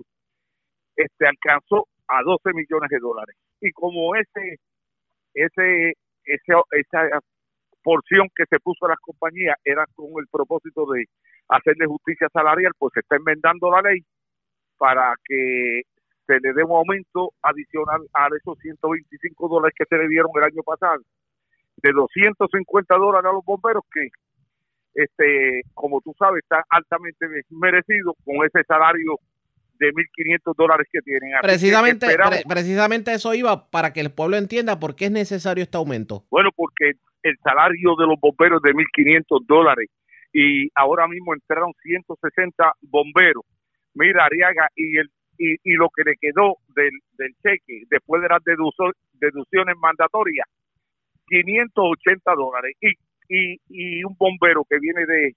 este alcanzó a 12 millones de dólares. Y como ese ese, ese, esa porción que se puso a las compañías era con el propósito de hacerle justicia salarial, pues se está enmendando la ley para que se le dé un aumento adicional a esos 125 dólares que se le dieron el año pasado, de 250 dólares a los bomberos que, este, como tú sabes, está altamente merecido con ese salario de 1.500 dólares que tienen. precisamente, precisamente eso iba para que el pueblo entienda por qué es necesario este aumento. Bueno, porque el salario de los bomberos es de 1.500 dólares y ahora mismo entraron 160 bomberos. Mira, Ariaga, y el y, y lo que le quedó del, del cheque después de las deducciones mandatorias, 580 dólares. Y, y, y un bombero que viene de,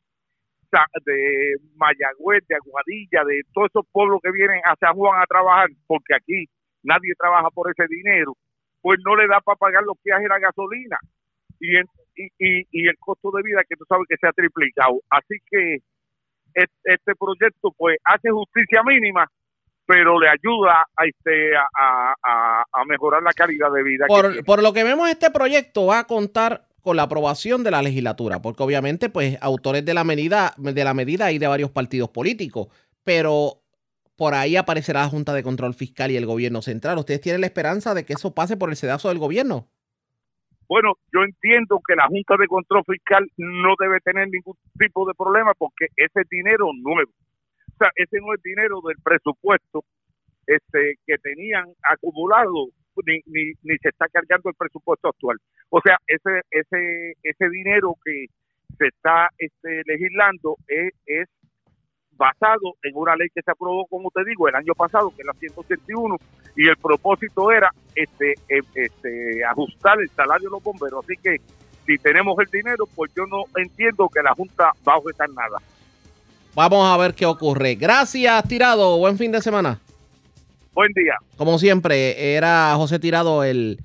de Mayagüez, de Aguadilla, de todos esos pueblos que vienen a San Juan a trabajar, porque aquí nadie trabaja por ese dinero, pues no le da para pagar los viajes y la gasolina y, y, y, el costo de vida que tú sabes que se ha triplicado. Así que este proyecto pues hace justicia mínima, pero le ayuda a, este, a, a, mejorar la calidad de vida. Por, por lo que vemos, este proyecto va a contar con la aprobación de la legislatura, porque obviamente, pues, autores de la medida, de la medida hay de varios partidos políticos, pero por ahí aparecerá la Junta de Control Fiscal y el gobierno central. ¿Ustedes tienen la esperanza de que eso pase por el sedazo del gobierno? Bueno, yo entiendo que la Junta de Control Fiscal no debe tener ningún tipo de problema porque ese dinero nuevo. O sea, ese no es dinero del presupuesto este, que tenían acumulado ni, ni, ni se está cargando el presupuesto actual. O sea, ese ese ese dinero que se está este, legislando es, es basado en una ley que se aprobó, como te digo, el año pasado, que es la 181, y el propósito era este, em, este ajustar el salario de los bomberos. Así que si tenemos el dinero, pues yo no entiendo que la Junta va a objetar nada. Vamos a ver qué ocurre. Gracias, Tirado. Buen fin de semana. Buen día. Como siempre, era José Tirado el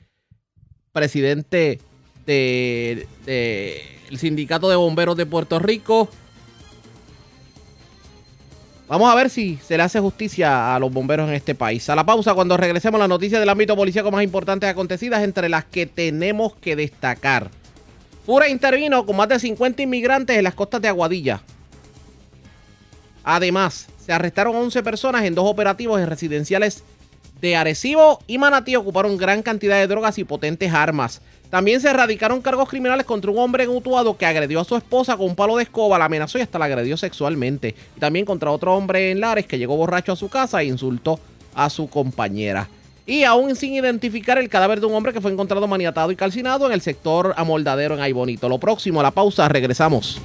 presidente del de, Sindicato de Bomberos de Puerto Rico. Vamos a ver si se le hace justicia a los bomberos en este país. A la pausa, cuando regresemos, las noticias del ámbito policíaco más importantes acontecidas, entre las que tenemos que destacar. Fura intervino con más de 50 inmigrantes en las costas de Aguadilla. Además, se arrestaron 11 personas en dos operativos en residenciales de Arecibo y Manatí. Ocuparon gran cantidad de drogas y potentes armas. También se erradicaron cargos criminales contra un hombre mutuado que agredió a su esposa con un palo de escoba, la amenazó y hasta la agredió sexualmente. Y también contra otro hombre en Lares que llegó borracho a su casa e insultó a su compañera. Y aún sin identificar el cadáver de un hombre que fue encontrado maniatado y calcinado en el sector amoldadero en Aybonito. Lo próximo, a la pausa, regresamos.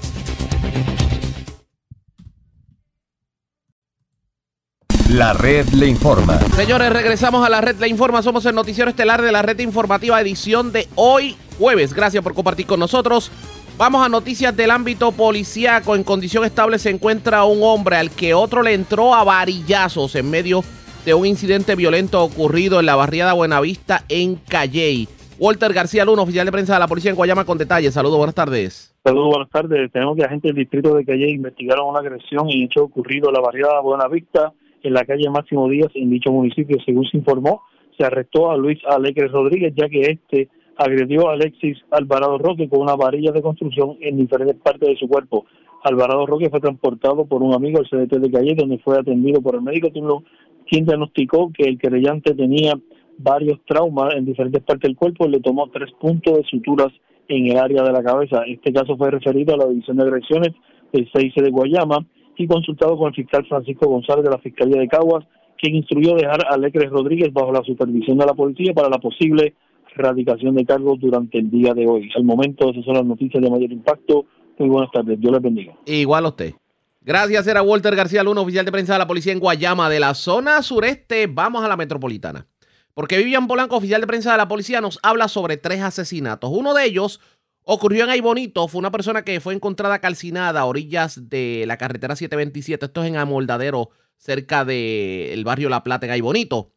La red le informa. Señores, regresamos a la red le informa. Somos el noticiero estelar de la red informativa edición de hoy jueves. Gracias por compartir con nosotros. Vamos a noticias del ámbito policíaco. En condición estable se encuentra un hombre al que otro le entró a varillazos en medio de un incidente violento ocurrido en la barriada Buenavista en Calley. Walter García Luna, oficial de prensa de la policía en Guayama con detalles. Saludos, buenas tardes. Saludos, buenas tardes. Tenemos que agentes del distrito de Calley investigaron una agresión y hecho ocurrido en la barriada Buenavista en la calle Máximo Díaz en dicho municipio. Según se informó, se arrestó a Luis Alegre Rodríguez, ya que este agredió a Alexis Alvarado Roque con una varilla de construcción en diferentes partes de su cuerpo. Alvarado Roque fue transportado por un amigo al CDT de Calle, donde fue atendido por el médico, quien diagnosticó que el querellante tenía varios traumas en diferentes partes del cuerpo y le tomó tres puntos de suturas en el área de la cabeza. Este caso fue referido a la División de Agresiones del CIC de Guayama y consultado con el fiscal Francisco González de la Fiscalía de Caguas, quien instruyó dejar a Lecres Rodríguez bajo la supervisión de la policía para la posible erradicación de cargos durante el día de hoy. Al momento, esas son las noticias de mayor impacto. Muy buenas tardes. Dios les bendiga. Igual a usted. Gracias, era Walter García Luna, oficial de prensa de la policía en Guayama, de la zona sureste. Vamos a la metropolitana. Porque Vivian Polanco, oficial de prensa de la policía, nos habla sobre tres asesinatos. Uno de ellos ocurrió en Aybonito. Fue una persona que fue encontrada calcinada a orillas de la carretera 727. Esto es en Amoldadero, cerca del barrio La Plata, en Aybonito.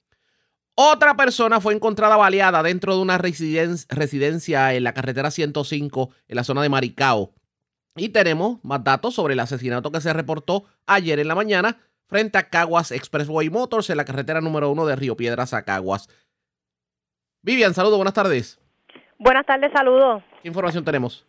Otra persona fue encontrada baleada dentro de una residencia en la carretera 105, en la zona de Maricao. Y tenemos más datos sobre el asesinato que se reportó ayer en la mañana frente a Caguas Expressway Motors en la carretera número uno de Río Piedras a Caguas. Vivian, saludos, buenas tardes. Buenas tardes, saludos. ¿Qué información tenemos?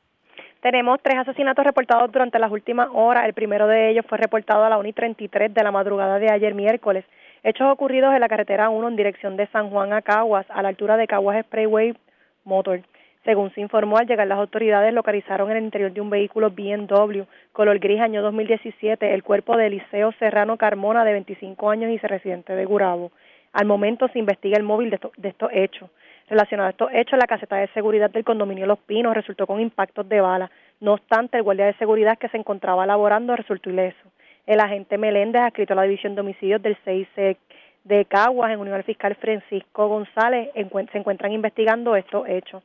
Tenemos tres asesinatos reportados durante las últimas horas. El primero de ellos fue reportado a la 1 y 33 de la madrugada de ayer miércoles. Hechos ocurridos en la carretera 1 en dirección de San Juan a Caguas, a la altura de Caguas Expressway Motor. Según se informó, al llegar las autoridades localizaron en el interior de un vehículo BMW color gris año 2017 el cuerpo de Eliseo Serrano Carmona de 25 años y residente de Gurabo. Al momento se investiga el móvil de, estos hechos. Relacionado a estos hechos, la caseta de seguridad del condominio Los Pinos resultó con impactos de bala. No obstante, el guardia de seguridad que se encontraba laborando resultó ileso. El agente Meléndez, adscrito a la División de Homicidios del CIC de Caguas, en unión al fiscal Francisco González, se encuentran investigando estos hechos.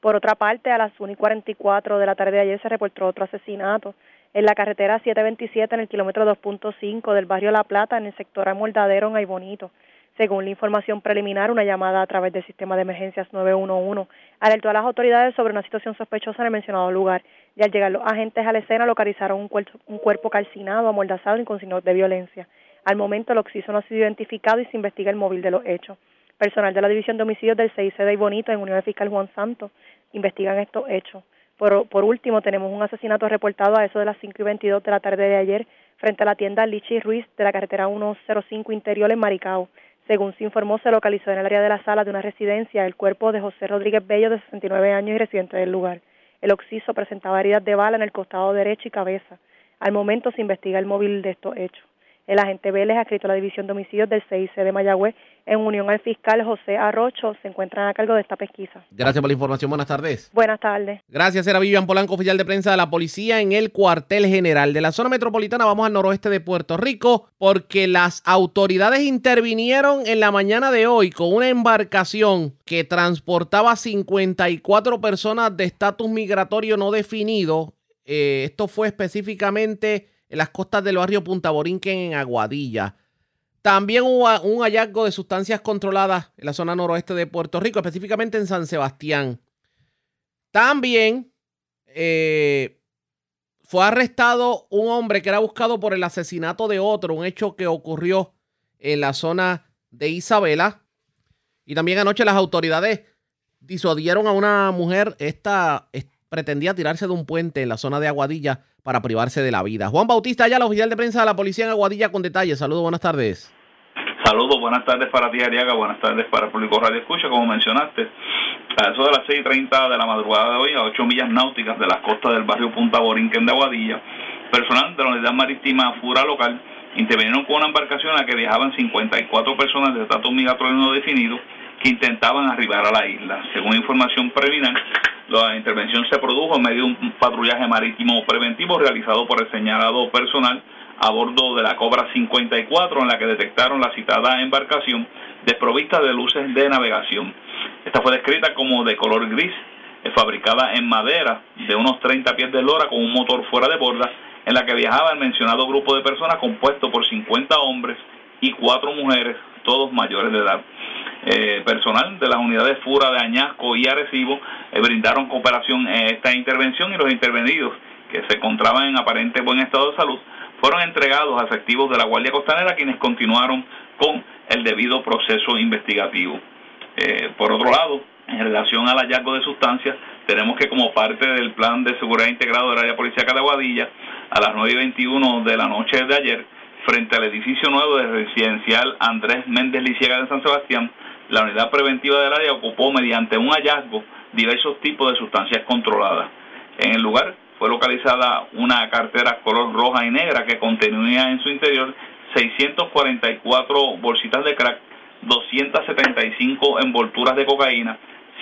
Por otra parte, a las 1 y 44 de la tarde de ayer se reportó otro asesinato en la carretera 727 en el kilómetro 2.5 del barrio La Plata, en el sector Amoldadero, en Aybonito. Según la información preliminar, una llamada a través del sistema de emergencias 911 alertó a las autoridades sobre una situación sospechosa en el mencionado lugar y al llegar los agentes a la escena localizaron un, cuerpo, calcinado, amordazado y con signos de violencia. Al momento el occiso no ha sido identificado y se investiga el móvil de los hechos. Personal de la División de Homicidios del CIC de Bonito en Unión Fiscal Juan Santos investigan estos hechos. Por, por, último, tenemos un asesinato reportado a eso de las 5 y 22 de la tarde de ayer frente a la tienda Lichi Ruiz de la carretera 105 interior en Maricao. Según se informó, se localizó en el área de la sala de una residencia el cuerpo de José Rodríguez Bello, de 69 años y residente del lugar. El occiso presentaba heridas de bala en el costado derecho y cabeza. Al momento se investiga el móvil de estos hechos. El agente Vélez, adscrito a la División de Homicidios del CIC de Mayagüez, en unión al fiscal José Arrocho, se encuentran a cargo de esta pesquisa. Gracias por la información. Buenas tardes. Buenas tardes. Gracias, era Vivian Polanco, oficial de prensa de la policía en el cuartel general de la zona metropolitana. Vamos al noroeste de Puerto Rico porque las autoridades intervinieron en la mañana de hoy con una embarcación que transportaba 54 personas de estatus migratorio no definido. Eh, esto fue específicamente en las costas del barrio Punta Borinquen en Aguadilla. También hubo un hallazgo de sustancias controladas en la zona noroeste de Puerto Rico, específicamente en San Sebastián. También eh, fue arrestado un hombre que era buscado por el asesinato de otro, un hecho que ocurrió en la zona de Isabela. Y también anoche las autoridades disuadieron a una mujer. Esta pretendía tirarse de un puente en la zona de Aguadilla para privarse de la vida. Juan Bautista, ya la oficial de prensa de la policía en Aguadilla con detalles. Saludos, buenas tardes. Saludos, buenas tardes para ti, Ariaga, buenas tardes para el público Radio Escucha, como mencionaste. A eso de las 6.30 de la madrugada de hoy, a 8 millas náuticas de las costas del barrio Punta Borinquen de Aguadilla, personal de la unidad marítima Fura local intervinieron con una embarcación en la que viajaban 54 personas de estatus migratorio no definido que intentaban arribar a la isla. Según información preliminar, la intervención se produjo en medio de un patrullaje marítimo preventivo realizado por el señalado personal a bordo de la Cobra 54 en la que detectaron la citada embarcación desprovista de luces de navegación. Esta fue descrita como de color gris, eh, fabricada en madera de unos 30 pies de lora con un motor fuera de borda, en la que viajaba el mencionado grupo de personas compuesto por 50 hombres y 4 mujeres, todos mayores de edad. Eh, personal de las unidades FURA de Añasco y Arecibo eh, brindaron cooperación en esta intervención y los intervenidos que se encontraban en aparente buen estado de salud fueron entregados a efectivos de la Guardia Costanera quienes continuaron con el debido proceso investigativo. Eh, por otro lado, en relación al hallazgo de sustancias, tenemos que como parte del plan de seguridad integrado del área policíaca de Aguadilla, a las 9 y 21 de la noche de ayer, frente al edificio nuevo de residencial Andrés Méndez Liciaga de San Sebastián, la unidad preventiva del área ocupó mediante un hallazgo diversos tipos de sustancias controladas. En el lugar fue localizada una cartera color roja y negra que contenía en su interior 644 bolsitas de crack, 275 envolturas de cocaína,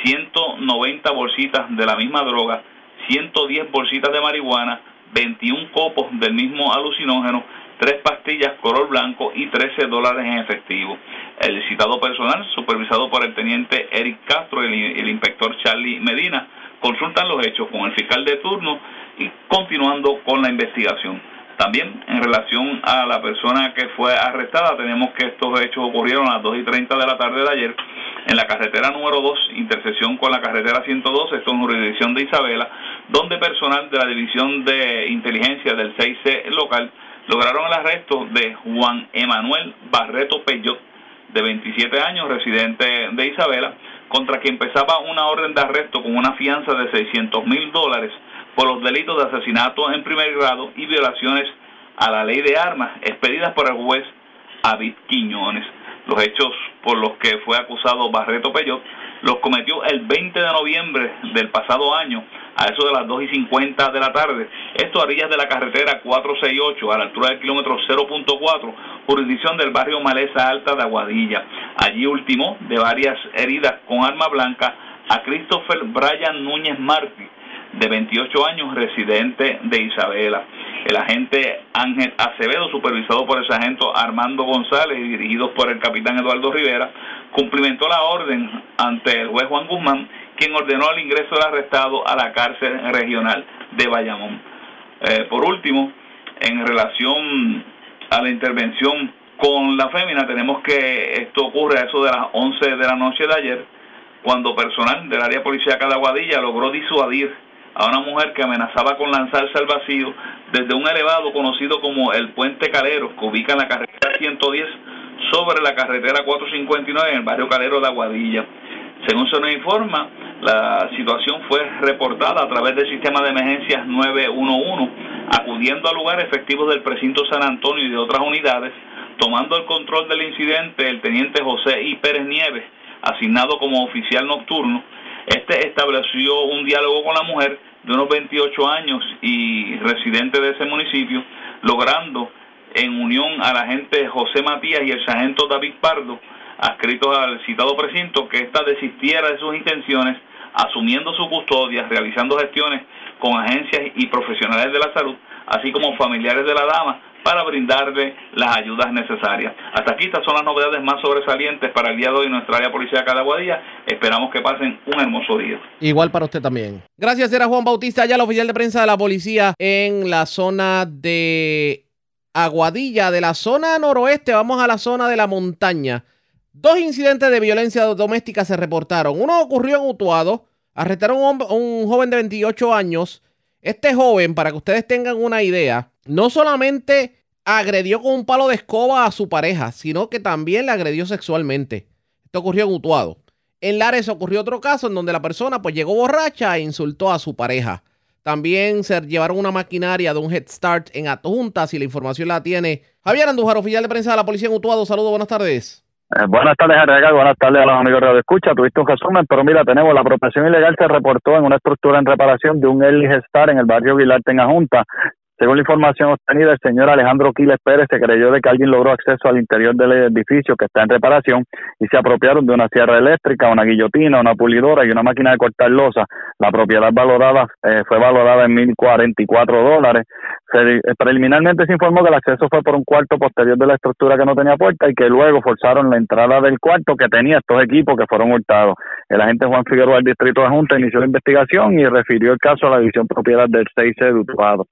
190 bolsitas de la misma droga, 110 bolsitas de marihuana, 21 copos del mismo alucinógeno, tres pastillas color blanco y 13 dólares en efectivo. El citado personal, supervisado por el teniente Eric Castro y el, inspector Charlie Medina, consultan los hechos con el fiscal de turno y continuando con la investigación. También en relación a la persona que fue arrestada, tenemos que estos hechos ocurrieron a las 2 y 30 de la tarde de ayer en la carretera número 2, intersección con la carretera 112, esto en jurisdicción de Isabela, donde personal de la División de Inteligencia del 6C local lograron el arresto de Juan Emanuel Barreto Peyot, de 27 años, residente de Isabela, contra quien empezaba una orden de arresto con una fianza de 600 mil dólares por los delitos de asesinato en primer grado y violaciones a la ley de armas expedidas por el juez David Quiñones. Los hechos por los que fue acusado Barreto Peyot los cometió el 20 de noviembre del pasado año a eso de las 2 y 50 de la tarde. Esto a orillas de la carretera 468, a la altura del kilómetro 0.4, jurisdicción del barrio Maleza Alta de Aguadilla. Allí ultimó de varias heridas con arma blanca a Christopher Brian Núñez Martí, de 28 años, residente de Isabela. El agente Ángel Acevedo, supervisado por el sargento Armando González y dirigido por el capitán Eduardo Rivera, cumplimentó la orden ante el juez Juan Guzmán quien ordenó el ingreso del arrestado a la cárcel regional de Bayamón. Eh, por último, en relación a la intervención con la fémina, tenemos que esto ocurre a eso de las 11 de la noche de ayer, cuando personal del área policíaca de Aguadilla logró disuadir a una mujer que amenazaba con lanzarse al vacío desde un elevado conocido como el Puente Calero, que ubica en la carretera 110 sobre la carretera 459 en el barrio Calero de Aguadilla. Según se nos informa, la situación fue reportada a través del sistema de emergencias 911, acudiendo a lugar efectivos del precinto San Antonio y de otras unidades, tomando el control del incidente el teniente José I. Pérez Nieves, asignado como oficial nocturno. Este estableció un diálogo con la mujer de unos 28 años y residente de ese municipio, logrando en unión al agente José Matías y el sargento David Pardo, adscritos al citado precinto, que ésta desistiera de sus intenciones, asumiendo su custodia, realizando gestiones con agencias y profesionales de la salud, así como familiares de la dama, para brindarle las ayudas necesarias. Hasta aquí estas son las novedades más sobresalientes para el día de hoy en nuestra área policía de Aguadilla. Esperamos que pasen un hermoso día. Igual para usted también. Gracias, era Juan Bautista, ya el oficial de prensa de la policía en la zona de Aguadilla, de la zona noroeste, vamos a la zona de la montaña. Dos incidentes de violencia doméstica se reportaron. Uno ocurrió en Utuado. Arrestaron a un, joven de 28 años. Este joven, para que ustedes tengan una idea, no solamente agredió con un palo de escoba a su pareja, sino que también le agredió sexualmente. Esto ocurrió en Utuado. En Lares ocurrió otro caso en donde la persona pues llegó borracha e insultó a su pareja. También se llevaron una maquinaria de un Head Start en Atunta, si la información la tiene. Javier Andújar, oficial de prensa de la policía en Utuado. Saludos, buenas tardes. Eh, buenas tardes, Arriaga. Buenas tardes a los amigos de Escucha. Tuviste un resumen, pero mira, tenemos la apropiación ilegal se reportó en una estructura en reparación de un Early Star en el barrio Vilarte en Ajunta. Según la información obtenida, el señor Alejandro Quiles Pérez se creyó de que alguien logró acceso al interior del edificio que está en reparación y se apropiaron de una sierra eléctrica, una guillotina, una pulidora y una máquina de cortar losa. La propiedad valorada eh, fue valorada en 1.044 dólares. Eh, preliminarmente se informó que el acceso fue por un cuarto posterior de la estructura que no tenía puerta y que luego forzaron la entrada del cuarto que tenía estos equipos que fueron hurtados. El agente Juan Figueroa del Distrito de Junta inició la investigación y refirió el caso a la División Propiedad del 6 de Utuado.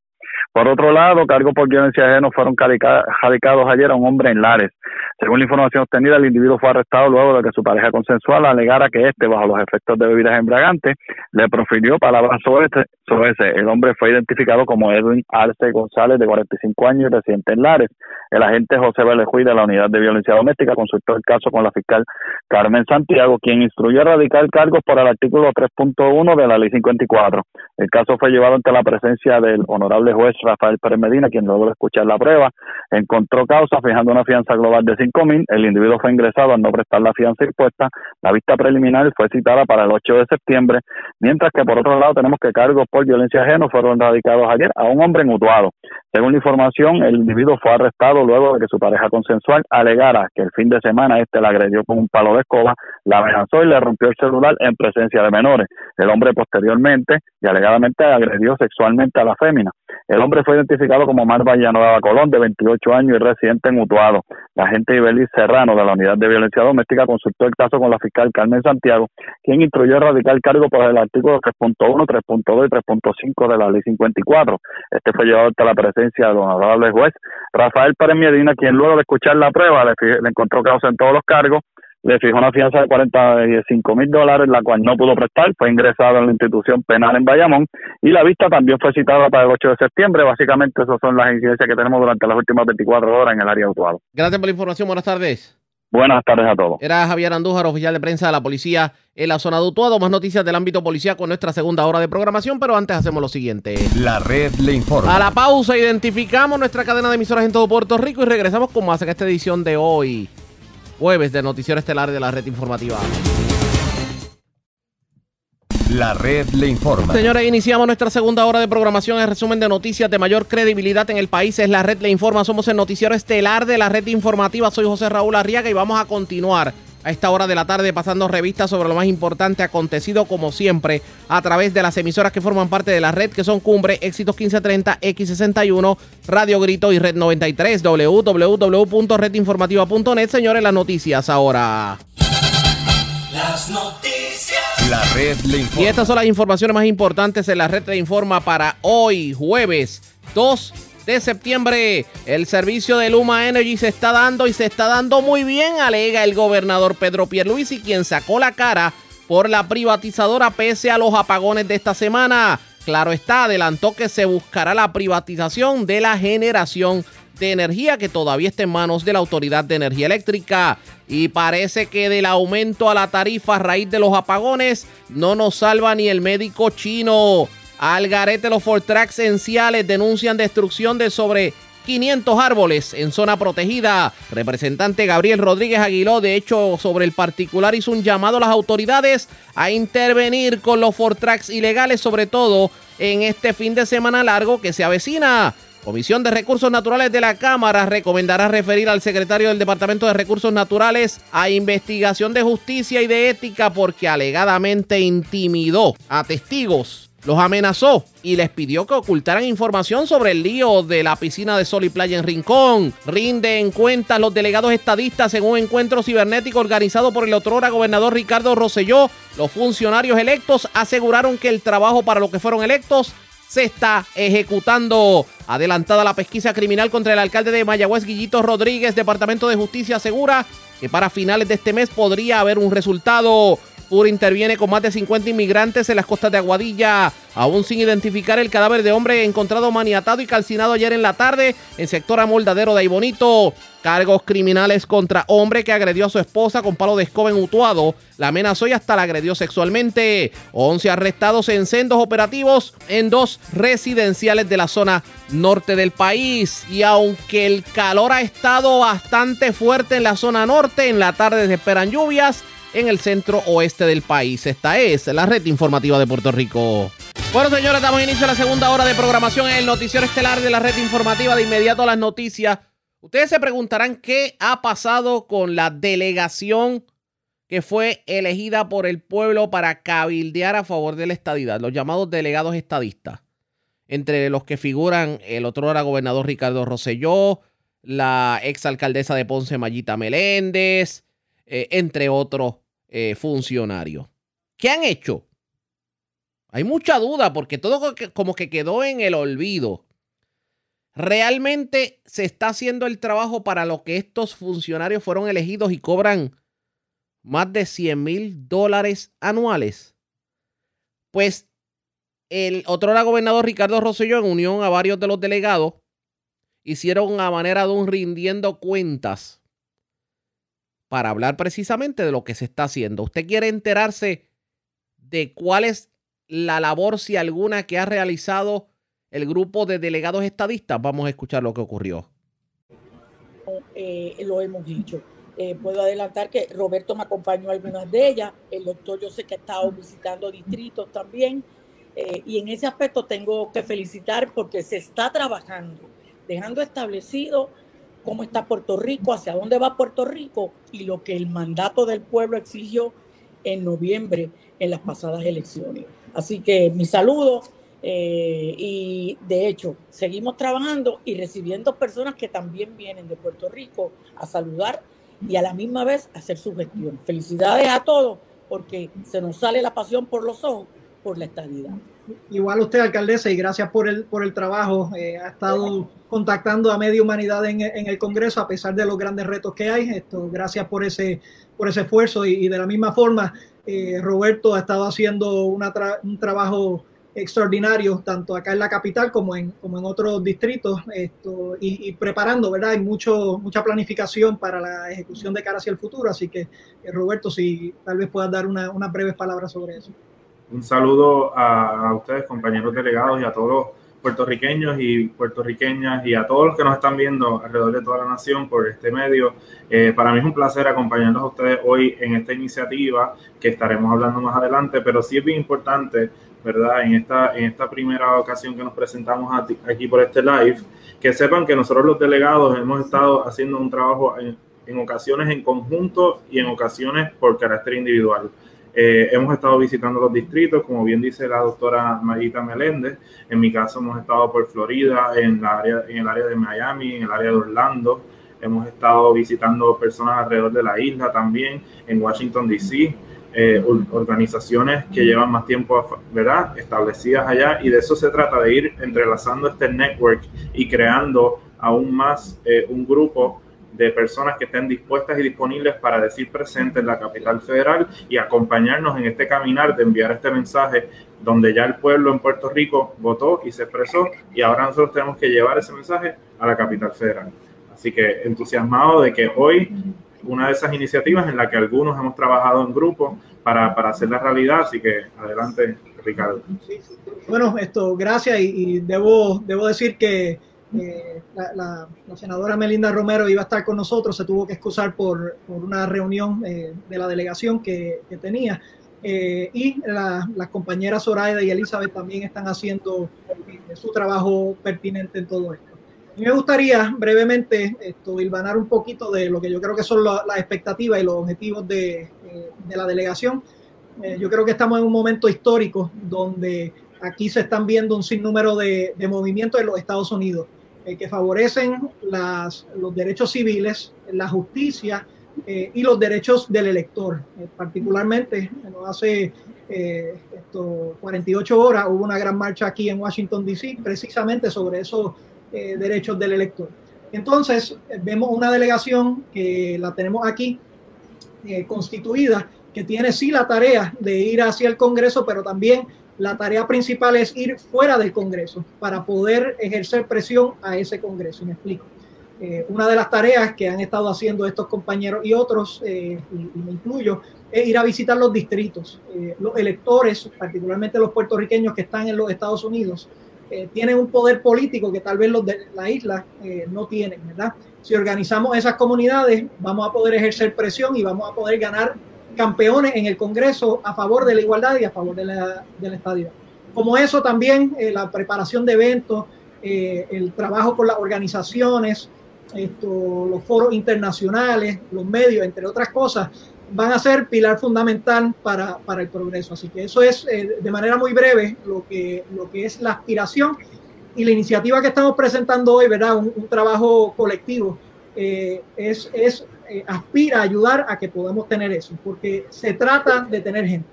Por otro lado, cargos por violencia género fueron radicados ayer a un hombre en Lares. Según la información obtenida, el individuo fue arrestado luego de que su pareja consensual alegara que este, bajo los efectos de bebidas embriagantes, le profirió palabras sobre ese. El hombre fue identificado como Edwin Arce González, de 45 años, residente en Lares. El agente José Vélez de la Unidad de Violencia Doméstica consultó el caso con la fiscal Carmen Santiago, quien instruyó a radicar cargos por el artículo 3.1 de la Ley 54. El caso fue llevado ante la presencia del honorable juez Rafael Pérez Medina, quien de escuchar la prueba encontró causa fijando una fianza global de cinco mil. El individuo fue ingresado al no prestar la fianza impuesta. La vista preliminar fue citada para el 8 de septiembre, mientras que por otro lado tenemos que cargos por violencia ajena fueron radicados ayer a un hombre en. Según la información, el individuo fue arrestado luego de que su pareja consensual alegara que el fin de semana este la agredió con un palo de escoba, la amenazó y le rompió el celular en presencia de menores. El hombre posteriormente y alegadamente agredió sexualmente a la fémina. El hombre fue identificado como Mar Vallanueva Colón, de 28 años y residente en Utuado. La agente Ibelis Serrano de la Unidad de Violencia Doméstica consultó el caso con la fiscal Carmen Santiago, quien instruyó a radical cargo por el artículo 3.1, 3.2 y 3.5 de la Ley 54. Este fue llevado hasta la presencia del honorable juez Rafael Pérez Medina, quien luego de escuchar la prueba le encontró causa en todos los cargos le fijó una fianza de 45 mil dólares, la cual no pudo prestar, fue ingresado en la institución penal en Bayamón y la vista también fue citada para el 8 de septiembre. Básicamente, esas son las incidencias que tenemos durante las últimas 24 horas en el área autuado. Gracias por la información, buenas tardes. Buenas tardes a todos. Era Javier Andújar, oficial de prensa de la policía en la zona de Utuado. Más noticias del ámbito policial con nuestra segunda hora de programación, pero antes hacemos lo siguiente. La red le informa. A la pausa identificamos nuestra cadena de emisoras en todo Puerto Rico y regresamos con más en esta edición de hoy jueves de Noticiero Estelar de la Red Informativa. La red le informa. Señores, iniciamos nuestra segunda hora de programación. El resumen de noticias de mayor credibilidad en el país es La red le informa. Somos el noticiero estelar de la red informativa. Soy José Raúl Arriaga y vamos a continuar a esta hora de la tarde pasando revistas sobre lo más importante acontecido como siempre a través de las emisoras que forman parte de la red que son Cumbre, Éxitos 1530, X61, Radio Grito y Red 93, www.redinformativa.net. Señores, las noticias ahora. Las noticias. La red le informa. Y estas son las informaciones más importantes en la red le informa para hoy, jueves 2 de septiembre. El servicio de Luma Energy se está dando y se está dando muy bien, alega el gobernador Pedro Pierluisi, quien sacó la cara por la privatizadora pese a los apagones de esta semana. Claro está, adelantó que se buscará la privatización de la generación de energía que todavía está en manos de la Autoridad de Energía Eléctrica. Y parece que del aumento a la tarifa a raíz de los apagones no nos salva ni el médico chino. Al garete los Fortrax esenciales denuncian destrucción de sobre 500 árboles en zona protegida. Representante Gabriel Rodríguez Aguiló, de hecho, sobre el particular hizo un llamado a las autoridades a intervenir con los Fortrax ilegales, sobre todo en este fin de semana largo que se avecina. Comisión de Recursos Naturales de la Cámara recomendará referir al secretario del Departamento de Recursos Naturales a investigación de justicia y de ética porque alegadamente intimidó a testigos los amenazó y les pidió que ocultaran información sobre el lío de la piscina de sol y playa en Rincón. Rinden cuenta los delegados estadistas en un encuentro cibernético organizado por el otrora gobernador Ricardo Rosselló. Los funcionarios electos aseguraron que el trabajo para lo que fueron electos se está ejecutando. Adelantada la pesquisa criminal contra el alcalde de Mayagüez, Guillito Rodríguez, Departamento de Justicia asegura que para finales de este mes podría haber un resultado. PUR interviene con más de 50 inmigrantes en las costas de Aguadilla, aún sin identificar el cadáver de hombre encontrado maniatado y calcinado ayer en la tarde en sector amoldadero de Aibonito. Cargos criminales contra hombre que agredió a su esposa con palo de escoba en Utuado, la amenazó y hasta la agredió sexualmente. 11 arrestados en sendos operativos en dos residenciales de la zona norte del país. Y aunque el calor ha estado bastante fuerte en la zona norte, en la tarde se esperan lluvias en el centro oeste del país. Esta es la red informativa de Puerto Rico. Bueno, señores, damos inicio a la segunda hora de programación en el noticiero estelar de la red informativa. De inmediato a las noticias. Ustedes se preguntarán qué ha pasado con la delegación que fue elegida por el pueblo para cabildear a favor de la estadidad, los llamados delegados estadistas, entre los que figuran el otro era gobernador Ricardo Rosselló, la exalcaldesa de Ponce Mayita Meléndez, eh, entre otros eh, funcionarios. ¿Qué han hecho? Hay mucha duda porque todo como que quedó en el olvido. ¿Realmente se está haciendo el trabajo para lo que estos funcionarios fueron elegidos y cobran más de 100 mil dólares anuales? Pues el otro gobernador Ricardo Rosselló, en unión a varios de los delegados, hicieron a manera de un rindiendo cuentas para hablar precisamente de lo que se está haciendo. ¿Usted quiere enterarse de cuál es la labor, si alguna, que ha realizado el grupo de delegados estadistas? Vamos a escuchar lo que ocurrió. Eh, lo hemos dicho. Eh, puedo adelantar que Roberto me acompañó algunas de ellas. El doctor yo sé que ha estado visitando distritos también. Eh, y en ese aspecto tengo que felicitar porque se está trabajando, dejando establecido cómo está Puerto Rico, hacia dónde va Puerto Rico y lo que el mandato del pueblo exigió en noviembre en las pasadas elecciones. Así que mi saludo eh, y de hecho seguimos trabajando y recibiendo personas que también vienen de Puerto Rico a saludar y a la misma vez hacer su gestión. Felicidades a todos porque se nos sale la pasión por los ojos por la estadidad. Igual usted, alcaldesa, y gracias por el, por el trabajo. Eh, ha estado contactando a media humanidad en, en, el Congreso a pesar de los grandes retos que hay. Esto, gracias por ese, por ese esfuerzo y, y de la misma forma, eh, Roberto ha estado haciendo una tra un trabajo extraordinario, tanto acá en la capital como en, como en otros distritos, esto, y, y, preparando, ¿verdad? Hay mucho, mucha planificación para la ejecución de cara hacia el futuro, así que eh, Roberto, si tal vez puedas dar una, unas breves palabras sobre eso. Un saludo a, ustedes, compañeros delegados, y a todos los puertorriqueños y puertorriqueñas y a todos los que nos están viendo alrededor de toda la nación por este medio. Eh, para mí es un placer acompañarlos a ustedes hoy en esta iniciativa que estaremos hablando más adelante, pero sí es bien importante, ¿verdad? En esta, en esta primera ocasión que nos presentamos aquí por este live, que sepan que nosotros los delegados hemos estado haciendo un trabajo en, en ocasiones en conjunto y en ocasiones por carácter individual. Eh, hemos estado visitando los distritos, como bien dice la doctora Marita Meléndez. En mi caso hemos estado por Florida, en, la área, en el área de Miami, en el área de Orlando. Hemos estado visitando personas alrededor de la isla también, en Washington, D.C. Eh, organizaciones que llevan más tiempo, ¿verdad? Establecidas allá. Y de eso se trata, de ir entrelazando este network y creando aún más eh, un grupo de personas que estén dispuestas y disponibles para decir presente en la capital federal y acompañarnos en este caminar de enviar este mensaje donde ya el pueblo en Puerto Rico votó y se expresó y ahora nosotros tenemos que llevar ese mensaje a la capital federal. Así que entusiasmado de que hoy una de esas iniciativas en la que algunos hemos trabajado en grupo para, para hacer la realidad, así que adelante Ricardo. Bueno, esto, gracias y, y debo, debo decir que eh, la, la, la, senadora Melinda Romero iba a estar con nosotros, se tuvo que excusar por, por una reunión eh, de la delegación que, que tenía. Eh, y la, las compañeras Zoraida y Elizabeth también están haciendo eh, su trabajo pertinente en todo esto. Y me gustaría brevemente esto, hilvanar un poquito de lo que yo creo que son las la expectativas y los objetivos de, eh, de la delegación. yo creo que estamos en un momento histórico donde aquí se están viendo un sinnúmero de, de movimientos en los Estados Unidos eh, que favorecen los derechos civiles, la justicia eh, y los derechos del elector. Eh, particularmente, bueno, hace esto, 48 horas hubo una gran marcha aquí en Washington, D.C., precisamente sobre esos derechos del elector. Entonces, vemos una delegación que la tenemos aquí constituida, que tiene sí la tarea de ir hacia el Congreso, pero también la tarea principal es ir fuera del Congreso para poder ejercer presión a ese Congreso. Me explico. Eh, una de las tareas que han estado haciendo estos compañeros y otros, eh, y, me incluyo, es ir a visitar los distritos. Eh, los electores, particularmente los puertorriqueños que están en los Estados Unidos, tienen un poder político que tal vez los de la isla no tienen, ¿verdad? Si organizamos esas comunidades, vamos a poder ejercer presión y vamos a poder ganar campeones en el Congreso a favor de la igualdad y a favor de la, de la. Como eso también eh, la preparación de eventos, eh, el trabajo con las organizaciones, esto, los foros internacionales, los medios, entre otras cosas, van a ser pilar fundamental para, para el progreso. Así que eso es eh, de manera muy breve lo que, lo que es la aspiración y la iniciativa que estamos presentando hoy, ¿verdad? Un, un trabajo colectivo. Eh, es, es eh, aspira a ayudar a que podamos tener eso, porque se trata de tener gente.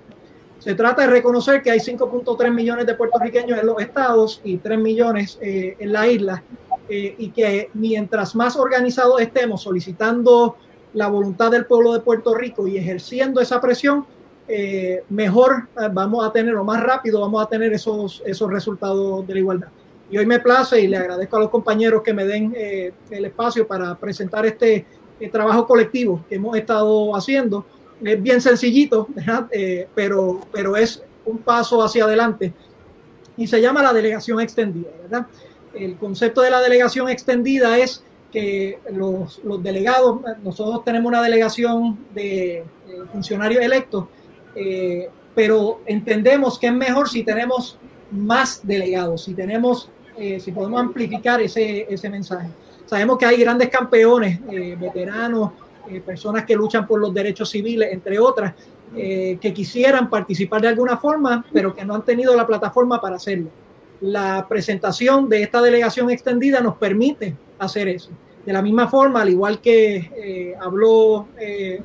Se trata de reconocer que hay 5.3 millones de puertorriqueños en los estados y 3 millones eh, en la isla, eh, y que mientras más organizados estemos solicitando la voluntad del pueblo de Puerto Rico y ejerciendo esa presión, eh, mejor eh, vamos a tener o más rápido vamos a tener esos, esos resultados de la igualdad. y hoy me place y le agradezco a los compañeros que me den eh, el espacio para presentar este eh, trabajo colectivo que hemos estado haciendo. Es bien sencillito, eh, pero, pero es un paso hacia adelante y se llama la delegación extendida. El concepto de la delegación extendida es que los, los delegados, nosotros tenemos una delegación de, funcionarios electos, pero entendemos que es mejor si tenemos más delegados, si tenemos eh, si podemos amplificar ese, ese mensaje. Sabemos que hay grandes campeones, eh, veteranos, eh, personas que luchan por los derechos civiles, entre otras, que quisieran participar de alguna forma, pero que no han tenido la plataforma para hacerlo. La presentación de esta delegación extendida nos permite hacer eso. De la misma forma, al igual que habló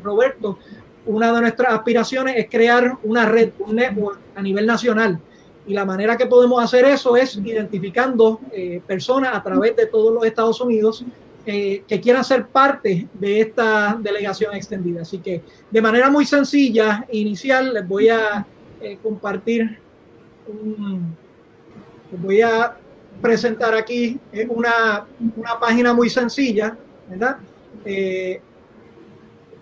Roberto, una de nuestras aspiraciones es crear una red, un network a nivel nacional y la manera que podemos hacer eso es identificando eh, personas a través de todos los Estados Unidos eh, que quieran ser parte de esta delegación extendida. Así que de manera muy sencilla, inicial, les voy a eh, compartir, les voy a presentar aquí una, una página muy sencilla, ¿verdad?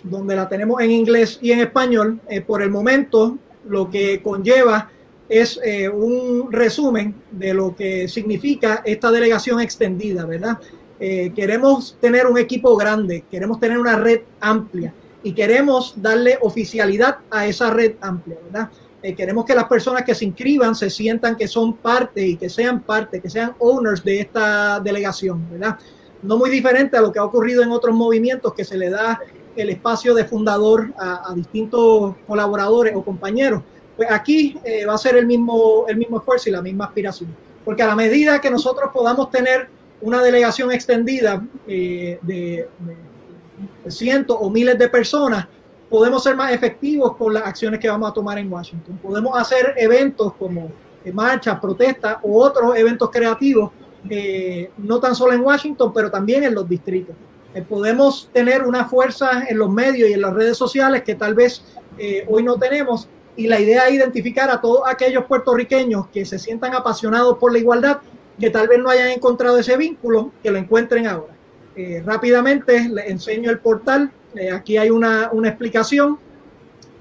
donde la tenemos en inglés y en español. por el momento, lo que conlleva es eh, un resumen de lo que significa esta delegación extendida, ¿verdad? Eh, queremos tener un equipo grande, queremos tener una red amplia y queremos darle oficialidad a esa red amplia, ¿verdad? Eh, queremos que las personas que se inscriban se sientan que son parte y que sean parte, que sean owners de esta delegación, ¿verdad? No muy diferente a lo que ha ocurrido en otros movimientos que se le da el espacio de fundador a distintos colaboradores o compañeros pues aquí eh, va a ser el mismo, el mismo esfuerzo y la misma aspiración. Porque a la medida que nosotros podamos tener una delegación extendida eh, de, cientos o miles de personas, podemos ser más efectivos con las acciones que vamos a tomar en Washington. Podemos hacer eventos como eh, marchas, protestas u otros eventos creativos, no tan solo en Washington, pero también en los distritos. podemos tener una fuerza en los medios y en las redes sociales que tal vez hoy no tenemos y la idea es identificar a todos aquellos puertorriqueños que se sientan apasionados por la igualdad, que tal vez no hayan encontrado ese vínculo, que lo encuentren ahora. Eh, rápidamente les enseño el portal. Eh, aquí hay una, una explicación.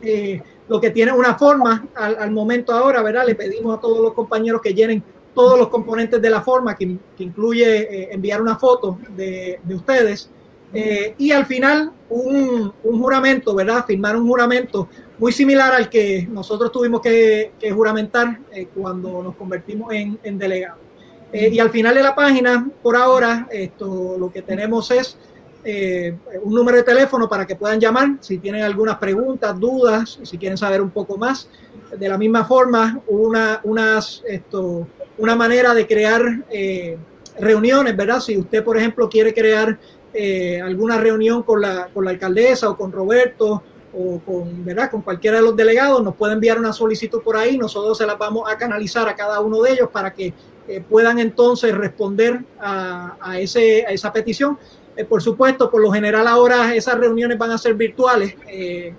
Eh, lo que tiene una forma al, momento ahora, ¿verdad? Le pedimos a todos los compañeros que llenen todos los componentes de la forma, que, que incluye enviar una foto de, de ustedes. y al final un, un, juramento, ¿verdad? Firmar un juramento muy similar al que nosotros tuvimos que, juramentar eh, cuando nos convertimos en, en delegados. Eh, y al final de la página, por ahora, esto lo que tenemos es eh, un número de teléfono para que puedan llamar si tienen algunas preguntas, dudas, si quieren saber un poco más. De la misma forma, una, unas, esto, una manera de crear reuniones, ¿verdad? Si usted, por ejemplo, quiere crear alguna reunión con la, con la alcaldesa o con Roberto o con, ¿verdad? con cualquiera de los delegados, nos puede enviar una solicitud por ahí, nosotros se la vamos a canalizar a cada uno de ellos para que eh, puedan entonces responder a, a, ese, a esa petición. Eh, por supuesto, por lo general ahora esas reuniones van a ser virtuales eh,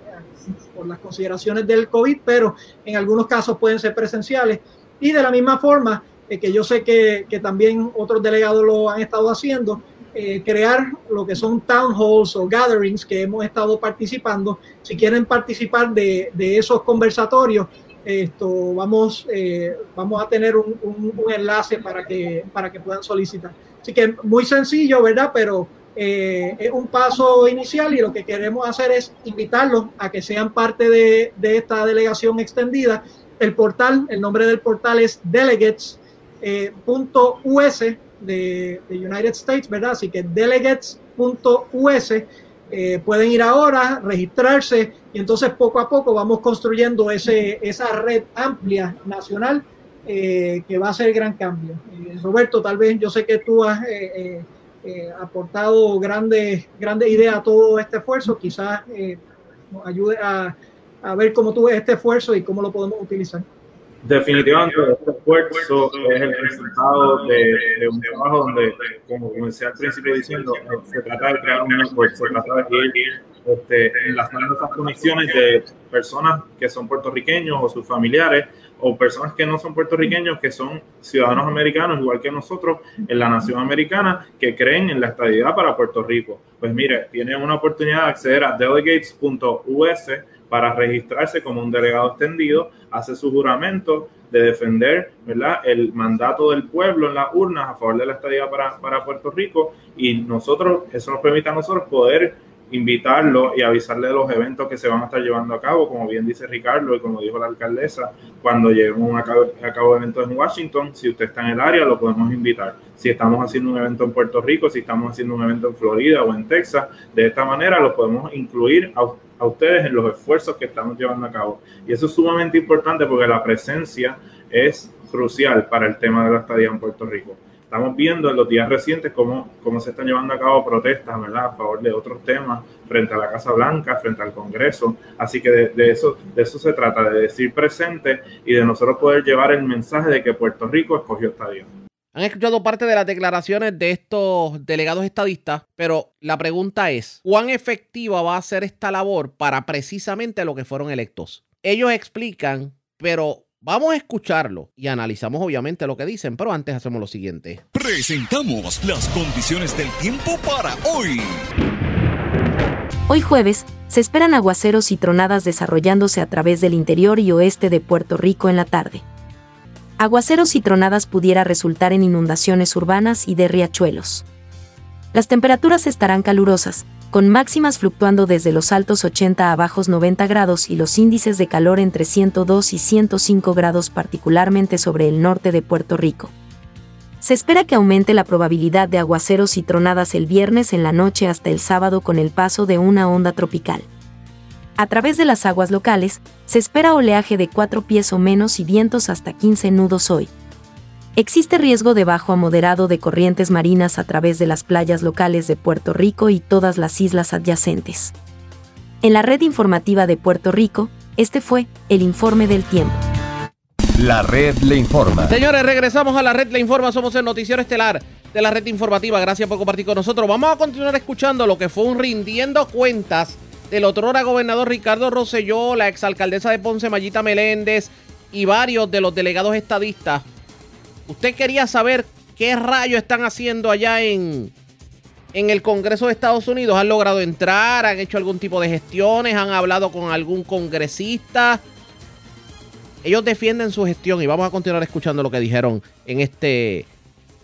por las consideraciones del COVID, pero en algunos casos pueden ser presenciales. Y de la misma forma, que yo sé que, que también otros delegados lo han estado haciendo, eh, crear lo que son town halls o gatherings que hemos estado participando. Si quieren participar de, esos conversatorios, esto vamos, eh, vamos a tener un, un, enlace para que, para que puedan solicitar. Así que muy sencillo, ¿verdad? Pero eh, es un paso inicial y lo que queremos hacer es invitarlos a que sean parte de, de esta delegación extendida. El portal, el nombre del portal es delegates.us de, United States, ¿verdad? Así que delegates.us eh, pueden ir ahora, registrarse y entonces poco a poco vamos construyendo ese, esa red amplia nacional eh, que va a ser gran cambio. Eh, Roberto, tal vez yo sé que tú has aportado grandes, grandes ideas a todo este esfuerzo, quizás nos ayude a, a ver cómo tú ves este esfuerzo y cómo lo podemos utilizar. Definitivamente, este esfuerzo es el resultado de, un trabajo donde, como comencé al principio diciendo, se trata de crear un network, se trata de ir este, esas conexiones de personas que son puertorriqueños o sus familiares o personas que no son puertorriqueños, que son ciudadanos americanos, igual que nosotros, en la nación americana, que creen en la estabilidad para Puerto Rico. Pues mire, tienen una oportunidad de acceder a delegates.us para registrarse como un delegado extendido, hace su juramento de defender ¿verdad? el mandato del pueblo en las urnas a favor de la estadía para, para Puerto Rico y nosotros, eso nos permite a nosotros poder invitarlo y avisarle de los eventos que se van a estar llevando a cabo, como bien dice Ricardo y como dijo la alcaldesa, cuando lleguemos a cabo, eventos en Washington, si usted está en el área, lo podemos invitar. Si estamos haciendo un evento en Puerto Rico, si estamos haciendo un evento en Florida o en Texas, de esta manera lo podemos incluir a, a ustedes en los esfuerzos que estamos llevando a cabo. Y eso es sumamente importante porque la presencia es crucial para el tema de la estadía en Puerto Rico estamos viendo en los días recientes cómo, cómo se están llevando a cabo protestas ¿verdad? a favor de otros temas frente a la Casa Blanca, frente al Congreso. Así que de, eso, de eso se trata, de decir presente y de nosotros poder llevar el mensaje de que Puerto Rico escogió estadio. Han escuchado parte de las declaraciones de estos delegados estadistas, pero la pregunta es, ¿cuán efectiva va a ser esta labor para precisamente lo que fueron electos? Ellos explican, pero Vamos a escucharlo y analizamos obviamente lo que dicen, pero antes hacemos lo siguiente. Presentamos las condiciones del tiempo para hoy. Hoy jueves, se esperan aguaceros y tronadas desarrollándose a través del interior y oeste de Puerto Rico en la tarde. Aguaceros y tronadas pudiera resultar en inundaciones urbanas y de riachuelos. Las temperaturas estarán calurosas, con máximas fluctuando desde los altos 80 a bajos 90 grados y los índices de calor entre 102 y 105 grados particularmente sobre el norte de Puerto Rico. Se espera que aumente la probabilidad de aguaceros y tronadas el viernes en la noche hasta el sábado con el paso de una onda tropical. A través de las aguas locales, se espera oleaje de 4 pies o menos y vientos hasta 15 nudos hoy. Existe riesgo de bajo a moderado de corrientes marinas a través de las playas locales de Puerto Rico y todas las islas adyacentes. En la red informativa de Puerto Rico, este fue el informe del tiempo. La red le informa. Señores, regresamos a la red le informa. Somos el noticiero estelar de la red informativa. Gracias por compartir con nosotros. Vamos a continuar escuchando lo que fue un rindiendo cuentas del otrora gobernador Ricardo Rosselló, la exalcaldesa de Ponce, Mayita Meléndez y varios de los delegados estadistas Usted quería saber qué rayos están haciendo allá en, en el Congreso de Estados Unidos. ¿Han logrado entrar? ¿Han hecho algún tipo de gestiones? ¿Han hablado con algún congresista? Ellos defienden su gestión y vamos a continuar escuchando lo que dijeron en este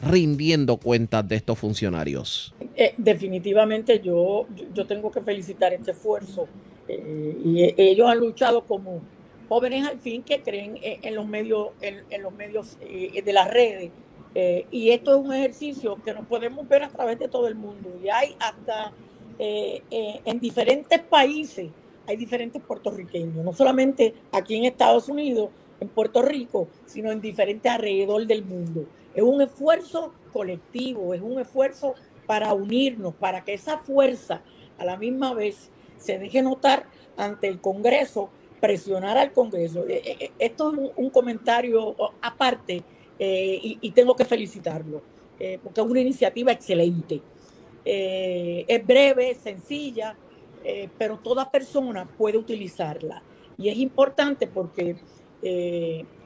rindiendo cuentas de estos funcionarios. Eh, definitivamente yo, yo tengo que felicitar este esfuerzo eh, y eh, ellos han luchado como jóvenes al fin que creen en, los medios, en, los medios eh, de las redes. Eh, y esto es un ejercicio que nos podemos ver a través de todo el mundo. Y hay hasta eh, en diferentes países, hay diferentes puertorriqueños, no solamente aquí en Estados Unidos, en Puerto Rico, sino en diferentes alrededor del mundo. Es un esfuerzo colectivo, es un esfuerzo para unirnos, para que esa fuerza a la misma vez se deje notar ante el Congreso presionar al Congreso. Eh, eh, eh, esto es un, comentario aparte y, tengo que felicitarlo, porque es una iniciativa excelente. es breve, sencilla, pero toda persona puede utilizarla. Y es importante porque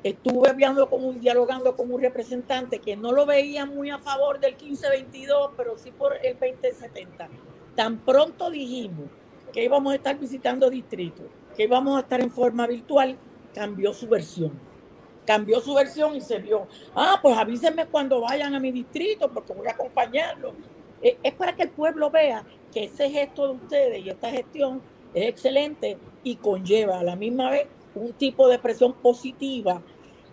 estuve hablando con dialogando con un representante que no lo veía muy a favor del 1522, pero sí por el 2070. Tan pronto dijimos que íbamos a estar visitando distritos que íbamos a estar en forma virtual, cambió su versión. Cambió su versión y se vio, ah, pues avísenme cuando vayan a mi distrito porque voy a acompañarlo. Eh, es para que el pueblo vea que ese gesto de ustedes y esta gestión es excelente y conlleva a la misma vez un tipo de presión positiva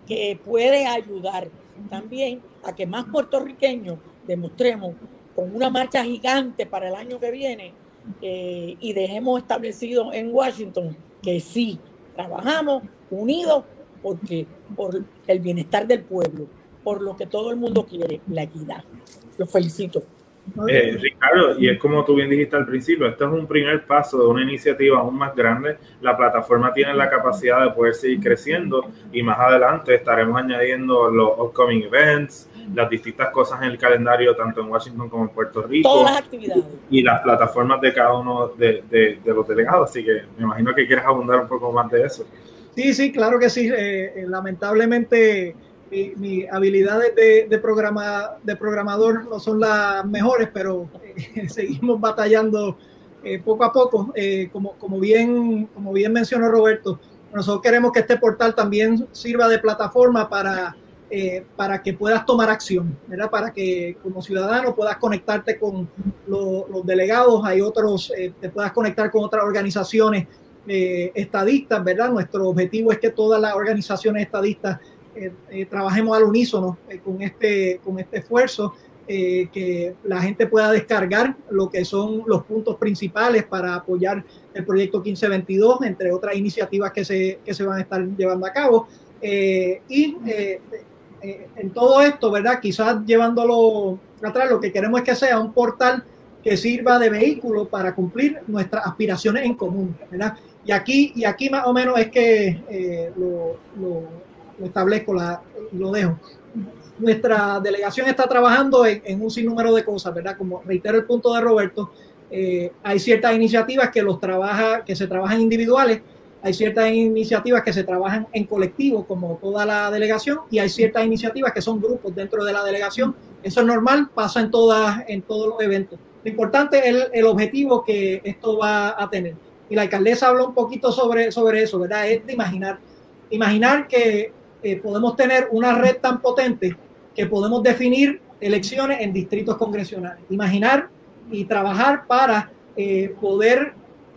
que puede ayudar también a que más puertorriqueños demostremos con una marcha gigante para el año que viene eh, y dejemos establecido en Washington que sí, trabajamos unidos porque por el bienestar del pueblo, por lo que todo el mundo quiere, la equidad. Los felicito. Eh, Ricardo, y es como tú bien dijiste al principio, esto es un primer paso de una iniciativa aún más grande. La plataforma tiene la capacidad de poder seguir creciendo y más adelante estaremos añadiendo los upcoming events, las distintas cosas en el calendario, tanto en Washington como en Puerto Rico. Todas las actividades. Y las plataformas de cada uno de, de, de los delegados. Así que me imagino que quieres abundar un poco más de eso. Sí, sí, claro que sí. Eh, eh, lamentablemente mis mi habilidades de, programa, de programador no son las mejores, pero eh, seguimos batallando eh, poco a poco. Eh, como, como, bien, como bien mencionó Roberto, nosotros queremos que este portal también sirva de plataforma para, para que puedas tomar acción, ¿verdad? para que como ciudadano puedas conectarte con lo, los delegados, hay otros, te puedas conectar con otras organizaciones estadistas, ¿verdad? Nuestro objetivo es que todas las organizaciones estadistas trabajemos al unísono eh, con, este, con este esfuerzo, que la gente pueda descargar lo que son los puntos principales para apoyar el proyecto 1522, entre otras iniciativas que se, que se van a estar llevando a cabo. y en todo esto, ¿verdad? Quizás llevándolo atrás, lo que queremos es que sea un portal que sirva de vehículo para cumplir nuestras aspiraciones en común, ¿verdad? Y aquí, y aquí más o menos es que lo lo establezco, la, lo dejo. Nuestra delegación está trabajando en, un sinnúmero de cosas, ¿verdad? Como reitero el punto de Roberto, eh, hay ciertas iniciativas que, los trabaja, que se trabajan individuales, hay ciertas iniciativas que se trabajan en colectivo, como toda la delegación, y hay ciertas iniciativas que son grupos dentro de la delegación. Eso es normal, pasa en, todas, en todos los eventos. Lo importante es el, el objetivo que esto va a tener. Y la alcaldesa habló un poquito sobre, sobre eso, ¿verdad? Es de imaginar, imaginar que eh, podemos tener una red tan potente que podemos definir elecciones en distritos congresionales. Imaginar y trabajar para eh, poder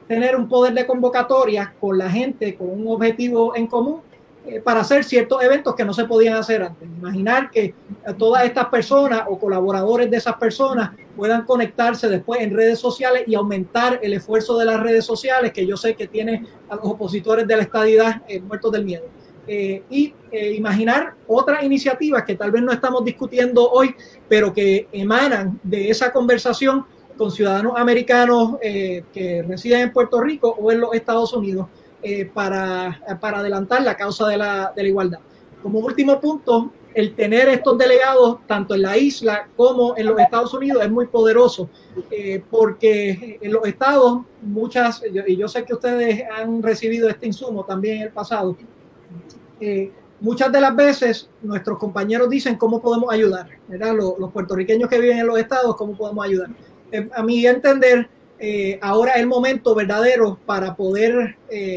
tener un poder de convocatoria con la gente, con un objetivo en común, eh, para hacer ciertos eventos que no se podían hacer antes. Imaginar que todas estas personas o colaboradores de esas personas puedan conectarse después en redes sociales y aumentar el esfuerzo de las redes sociales, que yo sé que tiene a los opositores de la estadidad muertos del miedo. Eh, y eh, imaginar otras iniciativas que tal vez no estamos discutiendo hoy, pero que emanan de esa conversación con ciudadanos americanos eh, que residen en Puerto Rico o en los Estados Unidos para, para, adelantar la causa de la, de la, igualdad. Como último punto, el tener estos delegados tanto en la isla como en los Estados Unidos es muy poderoso, porque en los estados muchas, y yo sé que ustedes han recibido este insumo también en el pasado, eh, muchas de las veces nuestros compañeros dicen cómo podemos ayudar, los puertorriqueños que viven en los estados, cómo podemos ayudar. Eh, a mi entender, eh, ahora es el momento verdadero para poder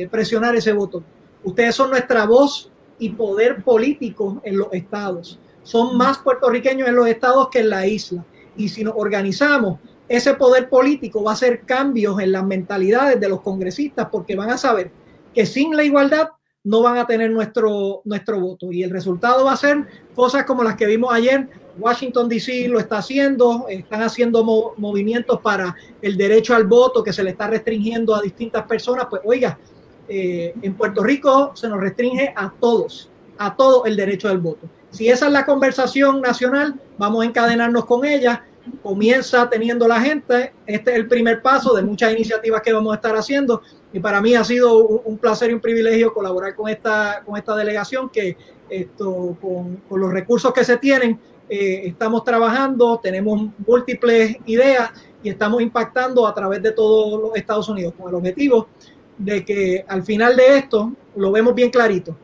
presionar ese voto. Ustedes son nuestra voz y poder político en los estados. Son más puertorriqueños en los estados que en la isla. Y si nos organizamos, ese poder político va a hacer cambios en las mentalidades de los congresistas porque van a saber que sin la igualdad no van a tener nuestro, nuestro voto. Y el resultado va a ser cosas como las que vimos ayer. Washington, D.C. lo está haciendo, están haciendo movimientos para el derecho al voto que se le está restringiendo a distintas personas. Pues oiga, eh, en Puerto Rico se nos restringe a todos, a todo el derecho al voto. Si esa es la conversación nacional, vamos a encadenarnos con ella. Comienza teniendo la gente. Este es el primer paso de muchas iniciativas que vamos a estar haciendo y para mí ha sido un, placer y un privilegio colaborar con esta, con esta delegación que esto, con, con los recursos que se tienen, eh, estamos trabajando, tenemos múltiples ideas y estamos impactando a través de todos los Estados Unidos con el objetivo de que al final de esto lo vemos bien clarito.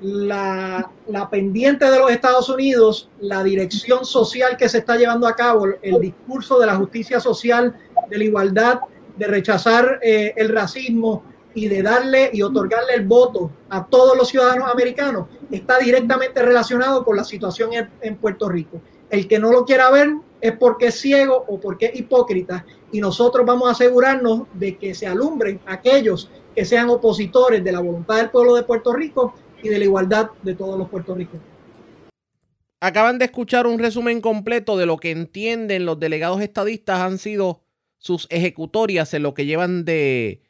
La, la, pendiente de los Estados Unidos, la dirección social que se está llevando a cabo, el discurso de la justicia social, de la igualdad, de rechazar eh, el racismo y de darle y otorgarle el voto a todos los ciudadanos americanos está directamente relacionado con la situación en, Puerto Rico. El que no lo quiera ver es porque es ciego o porque es hipócrita y nosotros vamos a asegurarnos de que se alumbren aquellos que sean opositores de la voluntad del pueblo de Puerto Rico y de la igualdad de todos los puertorriqueños. Acaban de escuchar un resumen completo de lo que entienden los delegados estadistas han sido sus ejecutorias en lo que llevan de,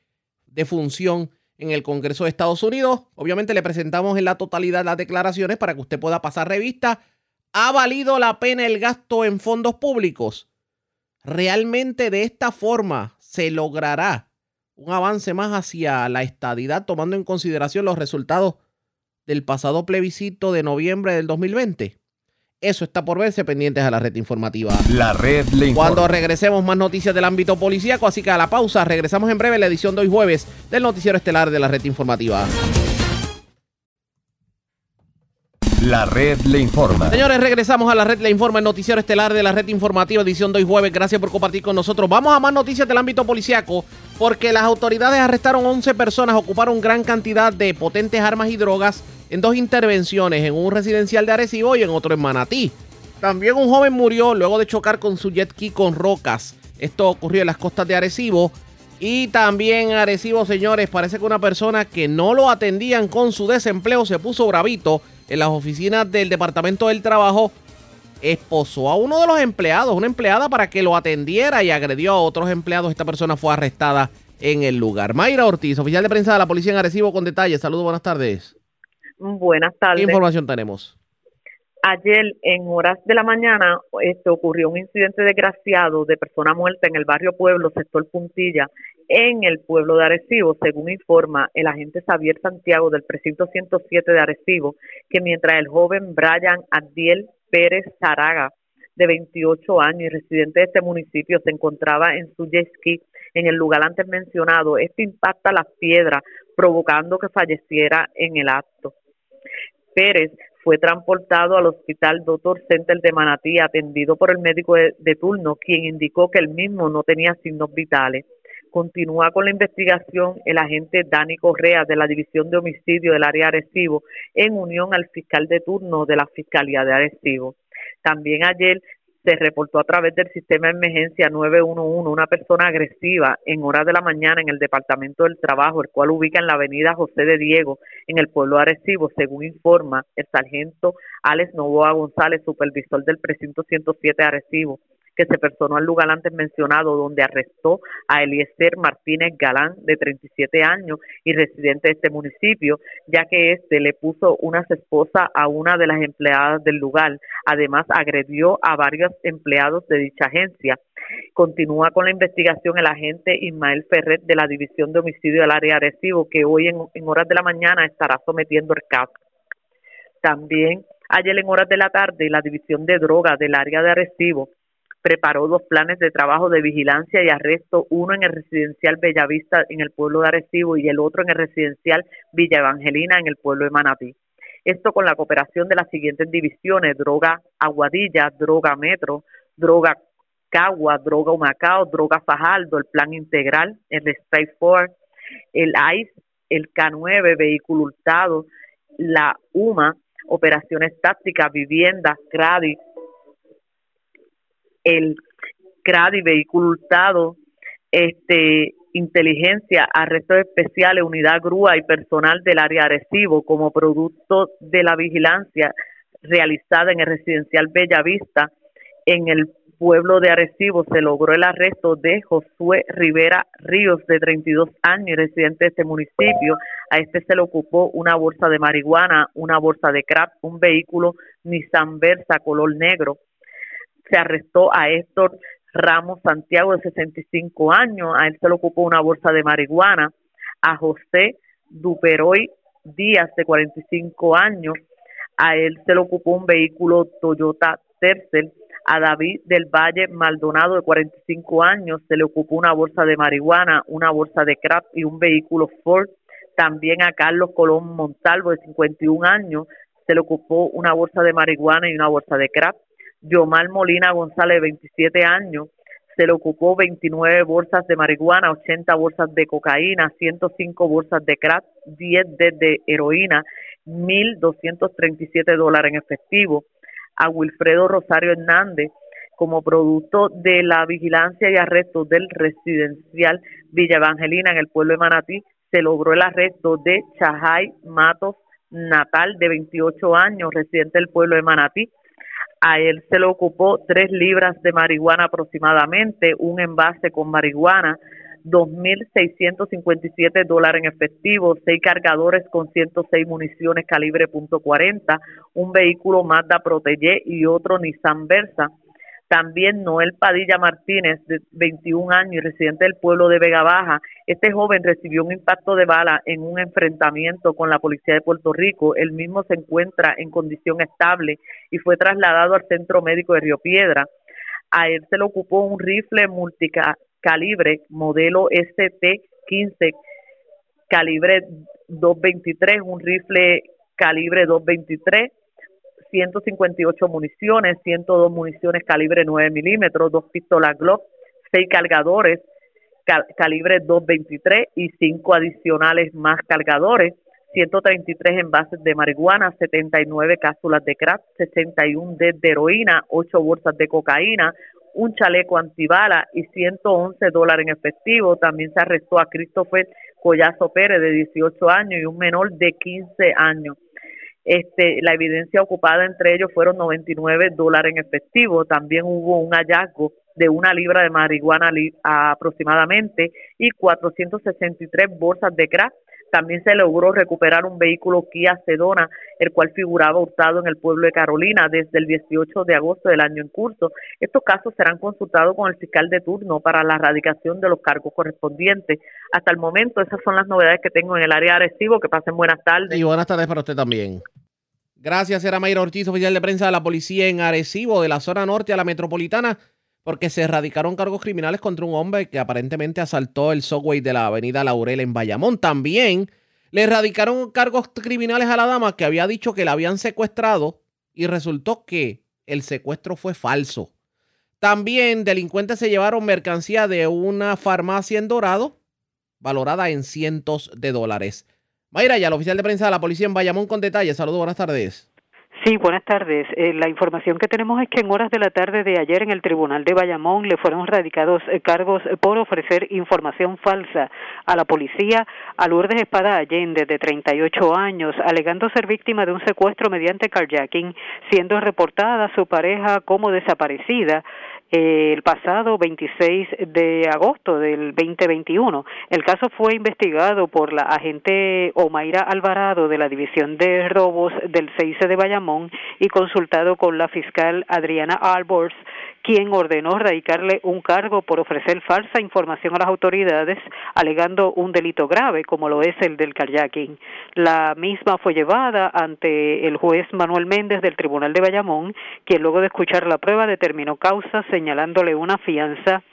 de función en el Congreso de Estados Unidos. Obviamente le presentamos en la totalidad las declaraciones para que usted pueda pasar revista. ¿Ha valido la pena el gasto en fondos públicos? ¿Realmente de esta forma se logrará un avance más hacia la estadidad tomando en consideración los resultados del pasado plebiscito de noviembre del 2020? Eso está por verse pendientes a la red informativa. La red le informa. Cuando regresemos más noticias del ámbito policíaco, así que a la pausa, regresamos en breve la edición de hoy jueves del noticiero estelar de la red informativa. La red le informa. Señores, regresamos a la red Le Informa, el noticiero estelar de la red informativa, edición de hoy jueves. Gracias por compartir con nosotros. Vamos a más noticias del ámbito policiaco, porque las autoridades arrestaron 11 personas, ocuparon gran cantidad de potentes armas y drogas en dos intervenciones, en un residencial de Arecibo y en otro en Manatí. También un joven murió luego de chocar con su jet ski con rocas. Esto ocurrió en las costas de Arecibo. Y también en Arecibo, señores, parece que una persona que no lo atendían con su desempleo se puso bravito en las oficinas del Departamento del Trabajo. Esposó a uno de los empleados, una empleada, para que lo atendiera y agredió a otros empleados. Esta persona fue arrestada en el lugar. Mayra Ortiz, oficial de prensa de la policía en Arecibo, con detalles. Saludos, buenas tardes. Buenas ¿Qué tardes. información tenemos? Ayer, en horas de la mañana, este, ocurrió un incidente desgraciado de persona muerta en el barrio Pueblo, sector Puntilla, en el pueblo de Arecibo, según informa el agente Xavier Santiago del precinto 107 de Arecibo, que mientras el joven Brian Adiel Pérez Zaraga, de 28 años y residente de este municipio, se encontraba en su jet ski en el lugar antes mencionado, este impacta las piedras, provocando que falleciera en el acto. Pérez fue transportado al Hospital Doctor Center de Manatí, atendido por el médico de, turno, quien indicó que el mismo no tenía signos vitales. Continúa con la investigación el agente Dani Correa de la División de Homicidio del área Arecibo, en unión al fiscal de turno de la Fiscalía de Arecibo. También ayer se reportó a través del sistema de emergencia 911 una persona agresiva en horas de la mañana en el Departamento del Trabajo, el cual ubica en la avenida José de Diego, en el pueblo Arecibo, según informa el sargento Alex Novoa González, supervisor del precinto 107 de Arecibo que se personó al lugar antes mencionado, donde arrestó a Eliezer Martínez Galán, de 37 años y residente de este municipio, ya que este le puso unas esposas a una de las empleadas del lugar. Además, agredió a varios empleados de dicha agencia. Continúa con la investigación el agente Ismael Ferret de la División de Homicidio del área Arecibo, que hoy en, en horas de la mañana estará sometiendo el caso. También ayer en horas de la tarde, la División de Drogas del área de Arecibo preparó dos planes de trabajo de vigilancia y arresto, uno en el residencial Bellavista en el pueblo de Arecibo y el otro en el residencial Villa Evangelina en el pueblo de Manatí. Esto con la cooperación de las siguientes divisiones, droga Aguadilla, droga Metro, droga Cagua, droga Humacao, droga Fajardo, el plan integral, el Strike Force, el ICE, el K9, vehículo hurtado, la UMA, operaciones tácticas, viviendas, CRADI, el CRADI, vehículo hurtado, este, inteligencia, arrestos especiales, unidad grúa y personal del área Arecibo como producto de la vigilancia realizada en el residencial Bellavista en el pueblo de Arecibo se logró el arresto de Josué Rivera Ríos, de 32 años y residente de este municipio. A este se le ocupó una bolsa de marihuana, una bolsa de crack, un vehículo Nissan Versa color negro. Se arrestó a Héctor Ramos Santiago, de 65 años. A él se le ocupó una bolsa de marihuana. A José Duperoy Díaz, de 45 años. A él se le ocupó un vehículo Toyota Tercel a David del Valle Maldonado, de 45 años, se le ocupó una bolsa de marihuana, una bolsa de crack y un vehículo Ford. También a Carlos Colón Montalvo, de 51 años, se le ocupó una bolsa de marihuana y una bolsa de crack. Yomar Molina González, de 27 años, se le ocupó 29 bolsas de marihuana, 80 bolsas de cocaína, 105 bolsas de crack, 10 de, de heroína, 1.237 dólares en efectivo a Wilfredo Rosario Hernández como producto de la vigilancia y arresto del residencial Villa Evangelina en el pueblo de Manatí, se logró el arresto de Chajay Matos Natal, de 28 años, residente del pueblo de Manatí. A él se le ocupó tres libras de marihuana aproximadamente, un envase con marihuana, 2.657 dólares en efectivo, seis cargadores con 106 municiones calibre .40, un vehículo Mazda Protege y otro Nissan Versa. También Noel Padilla Martínez, de 21 años y residente del pueblo de Vega Baja. Este joven recibió un impacto de bala en un enfrentamiento con la policía de Puerto Rico. El mismo se encuentra en condición estable y fue trasladado al centro médico de Río Piedra. A él se le ocupó un rifle multicalibre modelo ST-15 calibre 223, un rifle calibre 223 158 municiones, 102 municiones calibre 9 milímetros, dos pistolas Glock, seis cargadores calibre 223 y cinco adicionales más cargadores, 133 envases de marihuana, 79 cápsulas de crack, 61 de heroína, 8 bolsas de cocaína, un chaleco antibala y 111 dólares en efectivo. También se arrestó a Christopher Collazo Pérez de 18 años y un menor de 15 años. Este, la evidencia ocupada entre ellos fueron 99 dólares en efectivo. También hubo un hallazgo de una libra de marihuana aproximadamente y 463 bolsas de crack. También se logró recuperar un vehículo Kia Sedona, el cual figuraba hurtado en el pueblo de Carolina desde el 18 de agosto del año en curso. Estos casos serán consultados con el fiscal de turno para la erradicación de los cargos correspondientes. Hasta el momento, esas son las novedades que tengo en el área de Arecibo. Que pasen buenas tardes. Y buenas tardes para usted también. Gracias, era Mayra Ortiz, oficial de prensa de la policía en Arecibo, de la zona norte a la metropolitana, porque se erradicaron cargos criminales contra un hombre que aparentemente asaltó el subway de la avenida Laurel en Bayamón. También le erradicaron cargos criminales a la dama que había dicho que la habían secuestrado y resultó que el secuestro fue falso. También delincuentes se llevaron mercancía de una farmacia en Dorado, valorada en cientos de dólares. Mayra, ya el oficial de prensa de la policía en Bayamón con detalles. Saludos, buenas tardes. Sí, buenas tardes. Eh, la información que tenemos es que en horas de la tarde de ayer en el Tribunal de Bayamón le fueron radicados eh, cargos por ofrecer información falsa a la policía a Lourdes Espada Allende, de 38 años, alegando ser víctima de un secuestro mediante carjacking, siendo reportada su pareja como desaparecida el pasado 26 de agosto del 2021. El caso fue investigado por la agente Omaira Alvarado de la División de Robos del CIC de Bayamón y consultado con la fiscal Adriana Albors, quien ordenó radicarle un cargo por ofrecer falsa información a las autoridades, alegando un delito grave como lo es el del carjacking. La misma fue llevada ante el juez Manuel Méndez del Tribunal de Bayamón, quien luego de escuchar la prueba determinó causa señalándole una fianza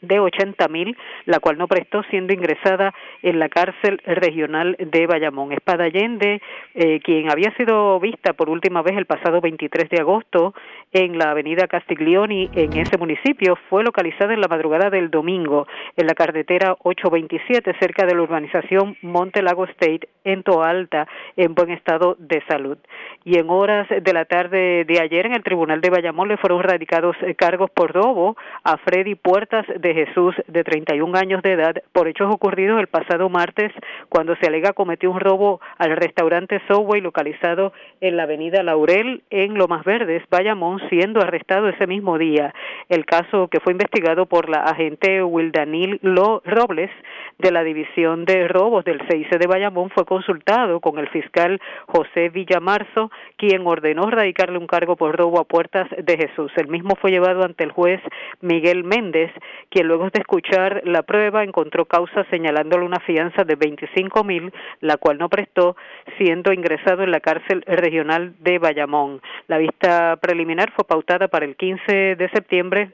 de 80 mil, la cual no prestó siendo ingresada en la cárcel regional de Bayamón. Espada Allende, eh, quien había sido vista por última vez el pasado 23 de agosto en la avenida Castiglioni en ese municipio, fue localizada en la madrugada del domingo en la carretera 827 cerca de la urbanización Monte Lago State en Toalta en buen estado de salud. Y en horas de la tarde de ayer en el Tribunal de Bayamón le fueron radicados eh, cargos por robo a Freddy Puertas de Jesús, de 31 años de edad, por hechos ocurridos el pasado martes, cuando se alega cometió un robo al restaurante Subway localizado en la avenida Laurel, en Lomas Verdes, Bayamón, siendo arrestado ese mismo día. El caso que fue investigado por la agente Wildanil Robles de la División de Robos del CIC de Bayamón fue consultado con el fiscal José Villamarzo, quien ordenó radicarle un cargo por robo a puertas de Jesús. El mismo fue llevado ante el juez Miguel Méndez, quien luego de escuchar la prueba encontró causa señalándole una fianza de 25 mil, la cual no prestó, siendo ingresado en la cárcel regional de Bayamón. La vista preliminar fue pautada para el 15 de septiembre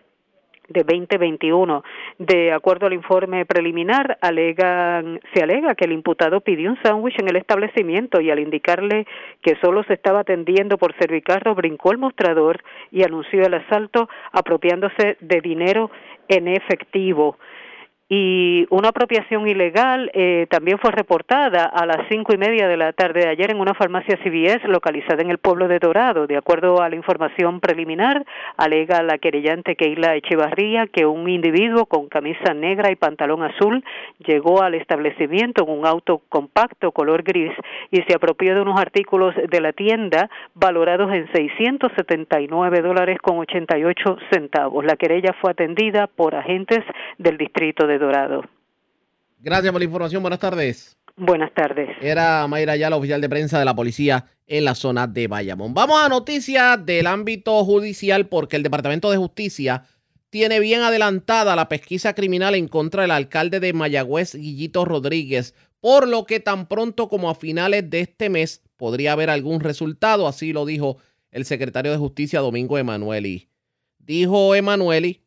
de 2021. De acuerdo al informe preliminar, alegan, se alega que el imputado pidió un sándwich en el establecimiento y al indicarle que solo se estaba atendiendo por servicarro, brincó el mostrador y anunció el asalto apropiándose de dinero en efectivo y una apropiación ilegal eh, también fue reportada a las cinco y media de la tarde de ayer en una farmacia CVS localizada en el pueblo de Dorado. De acuerdo a la información preliminar, alega la querellante Keila Echevarría que un individuo con camisa negra y pantalón azul llegó al establecimiento en un auto compacto color gris y se apropió de unos artículos de la tienda valorados en 679 dólares con 88 centavos. La querella fue atendida por agentes del distrito de Dorado. Gracias por la información. Buenas tardes. Buenas tardes. Era Mayra la oficial de prensa de la policía en la zona de Bayamón. Vamos a noticias del ámbito judicial porque el Departamento de Justicia tiene bien adelantada la pesquisa criminal en contra del alcalde de Mayagüez, Guillito Rodríguez, por lo que tan pronto como a finales de este mes podría haber algún resultado, así lo dijo el secretario de Justicia Domingo Emanueli. Dijo Emanueli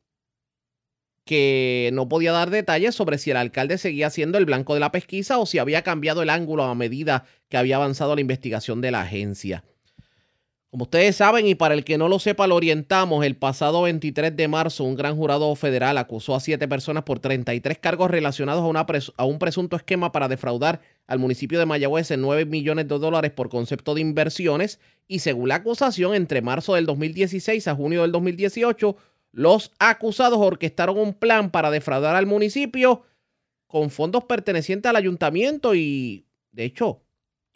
que no podía dar detalles sobre si el alcalde seguía siendo el blanco de la pesquisa o si había cambiado el ángulo a medida que había avanzado la investigación de la agencia. Como ustedes saben, y para el que no lo sepa, lo orientamos, el pasado 23 de marzo un gran jurado federal acusó a siete personas por 33 cargos relacionados a, un presunto esquema para defraudar al municipio de Mayagüez en 9 millones de dólares por concepto de inversiones y según la acusación, entre marzo del 2016 a junio del 2018, los acusados orquestaron un plan para defraudar al municipio con fondos pertenecientes al ayuntamiento y, de hecho,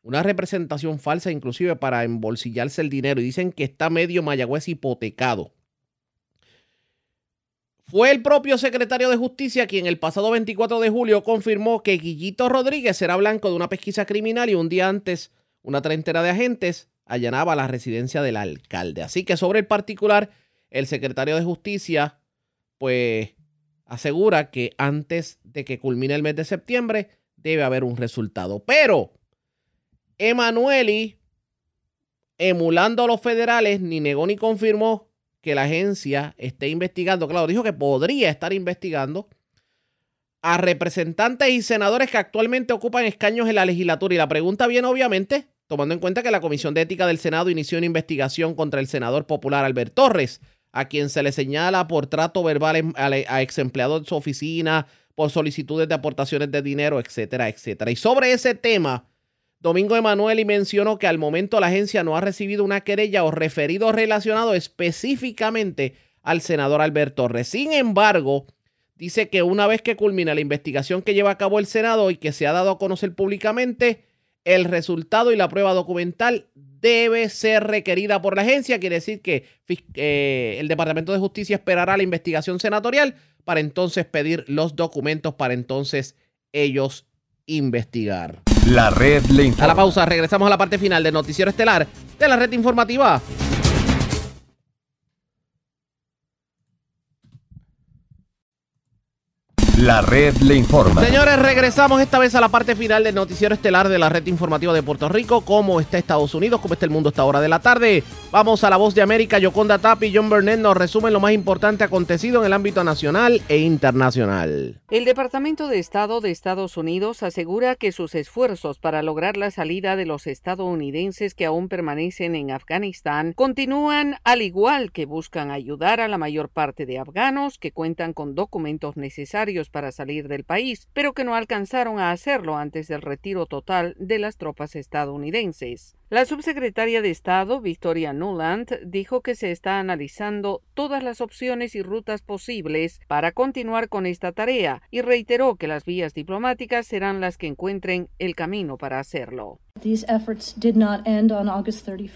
una representación falsa inclusive para embolsillarse el dinero. Y dicen que está medio Mayagüez hipotecado. Fue el propio secretario de Justicia quien el pasado 24 de julio confirmó que Guillito Rodríguez era blanco de una pesquisa criminal y un día antes una treintena de agentes allanaba la residencia del alcalde. Así que sobre el particular el secretario de Justicia, pues, asegura que antes de que culmine el mes de septiembre debe haber un resultado. Pero Emanueli, emulando a los federales, ni negó ni confirmó que la agencia esté investigando. Claro, dijo que podría estar investigando a representantes y senadores que actualmente ocupan escaños en la legislatura. Y la pregunta viene, obviamente, tomando en cuenta que la Comisión de Ética del Senado inició una investigación contra el senador popular Albert Torres a quien se le señala por trato verbal a ex empleados de su oficina, por solicitudes de aportaciones de dinero, etcétera, etcétera. Y sobre ese tema, Domingo Emanueli mencionó que al momento la agencia no ha recibido una querella o referido relacionado específicamente al senador Alberto Torres. Sin embargo, dice que una vez que culmina la investigación que lleva a cabo el Senado y que se ha dado a conocer públicamente, el resultado y la prueba documental debe ser requerida por la agencia. Quiere decir que eh, el Departamento de Justicia esperará la investigación senatorial para entonces pedir los documentos para entonces ellos investigar. La red le informa. A la pausa, regresamos a la parte final del noticiero estelar de la red informativa. La red le informa. Señores, regresamos esta vez a la parte final del noticiero estelar de la red informativa de Puerto Rico. ¿Cómo está Estados Unidos? ¿Cómo está el mundo a esta hora de la tarde? Vamos a la voz de América. Yoconda Tapi y John Burnett nos resumen lo más importante acontecido en el ámbito nacional e internacional. El Departamento de Estado de Estados Unidos asegura que sus esfuerzos para lograr la salida de los estadounidenses que aún permanecen en Afganistán continúan al igual que buscan ayudar a la mayor parte de afganos que cuentan con documentos necesarios para salir del país, pero que no alcanzaron a hacerlo antes del retiro total de las tropas estadounidenses. La subsecretaria de Estado, Victoria Nuland, dijo que se está analizando todas las opciones y rutas posibles para continuar con esta tarea y reiteró que las vías diplomáticas serán las que encuentren el camino para hacerlo.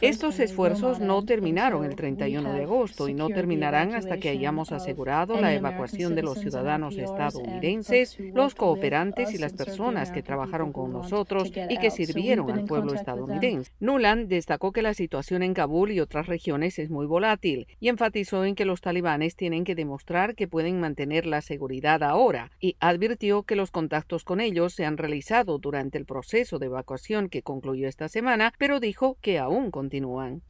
Estos esfuerzos no terminaron el 31 de agosto y no terminarán hasta que hayamos asegurado la evacuación de los ciudadanos estadounidenses, los cooperantes y las personas que trabajaron con nosotros y que sirvieron al pueblo estadounidense. Nuland destacó que la situación en Kabul y otras regiones es muy volátil y enfatizó en que los talibanes tienen que demostrar que pueden mantener la seguridad ahora y advirtió que los contactos con ellos se han realizado durante el proceso de evacuación que concluyó esta semana, pero dijo que aún continúan.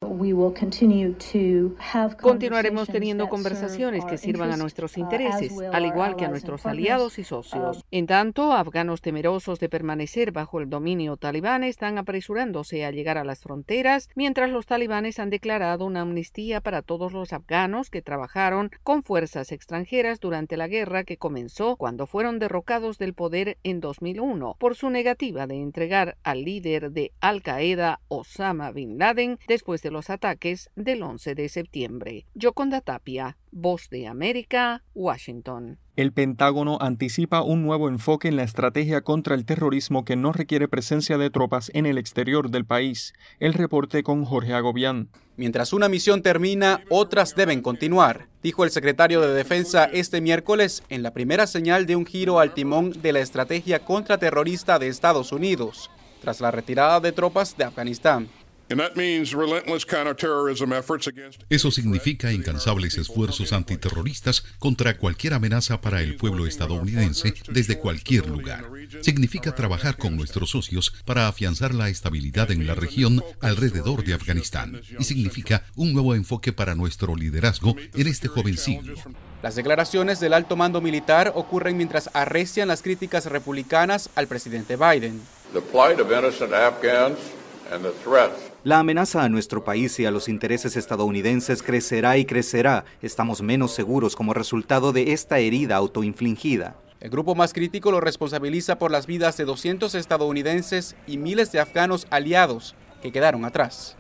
Continuaremos teniendo conversaciones que sirvan a nuestros intereses, al igual que a nuestros aliados y socios. En tanto, afganos temerosos de permanecer bajo el dominio talibán están apresurándose a llegar las fronteras, mientras los talibanes han declarado una amnistía para todos los afganos que trabajaron con fuerzas extranjeras durante la guerra que comenzó cuando fueron derrocados del poder en 2001 por su negativa de entregar al líder de Al Qaeda Osama Bin Laden después de los ataques del 11 de septiembre. Yoconda Tapia, Voz de América, Washington. El Pentágono anticipa un nuevo enfoque en la estrategia contra el terrorismo que no requiere presencia de tropas en el exterior del país. El reporte con Jorge Agobián. Mientras una misión termina, otras deben continuar, dijo el secretario de Defensa este miércoles en la primera señal de un giro al timón de la estrategia contraterrorista de Estados Unidos, tras la retirada de tropas de Afganistán. Eso significa incansables esfuerzos antiterroristas contra cualquier amenaza para el pueblo estadounidense desde cualquier lugar. Significa trabajar con nuestros socios para afianzar la estabilidad en la región alrededor de Afganistán. Y significa un nuevo enfoque para nuestro liderazgo en este joven siglo. Las declaraciones del alto mando militar ocurren mientras arrecian las críticas republicanas al presidente Biden. La amenaza a nuestro país y a los intereses estadounidenses crecerá y crecerá. Estamos menos seguros como resultado de esta herida autoinfligida. El grupo más crítico lo responsabiliza por las vidas de 200 estadounidenses y miles de afganos aliados que quedaron atrás.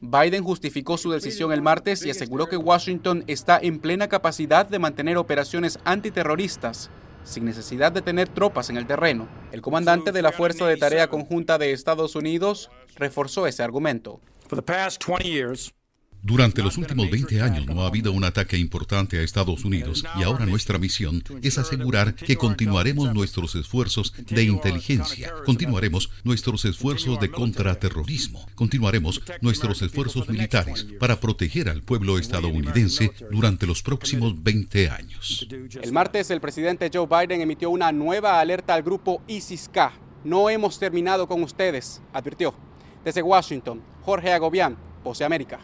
Biden justificó su decisión el martes y aseguró que Washington está en plena capacidad de mantener operaciones antiterroristas sin necesidad de tener tropas en el terreno. El comandante de la Fuerza de Tarea Conjunta de Estados Unidos reforzó ese argumento. Durante los últimos 20 años no ha habido un ataque importante a Estados Unidos y ahora nuestra misión es asegurar que continuaremos nuestros esfuerzos de inteligencia, continuaremos nuestros esfuerzos de contraterrorismo, continuaremos nuestros esfuerzos militares para proteger al pueblo estadounidense durante los próximos 20 años. El martes el presidente Joe Biden emitió una nueva alerta al grupo ISIS-K. No hemos terminado con ustedes, advirtió. Desde Washington, Jorge Agobián, Voce América.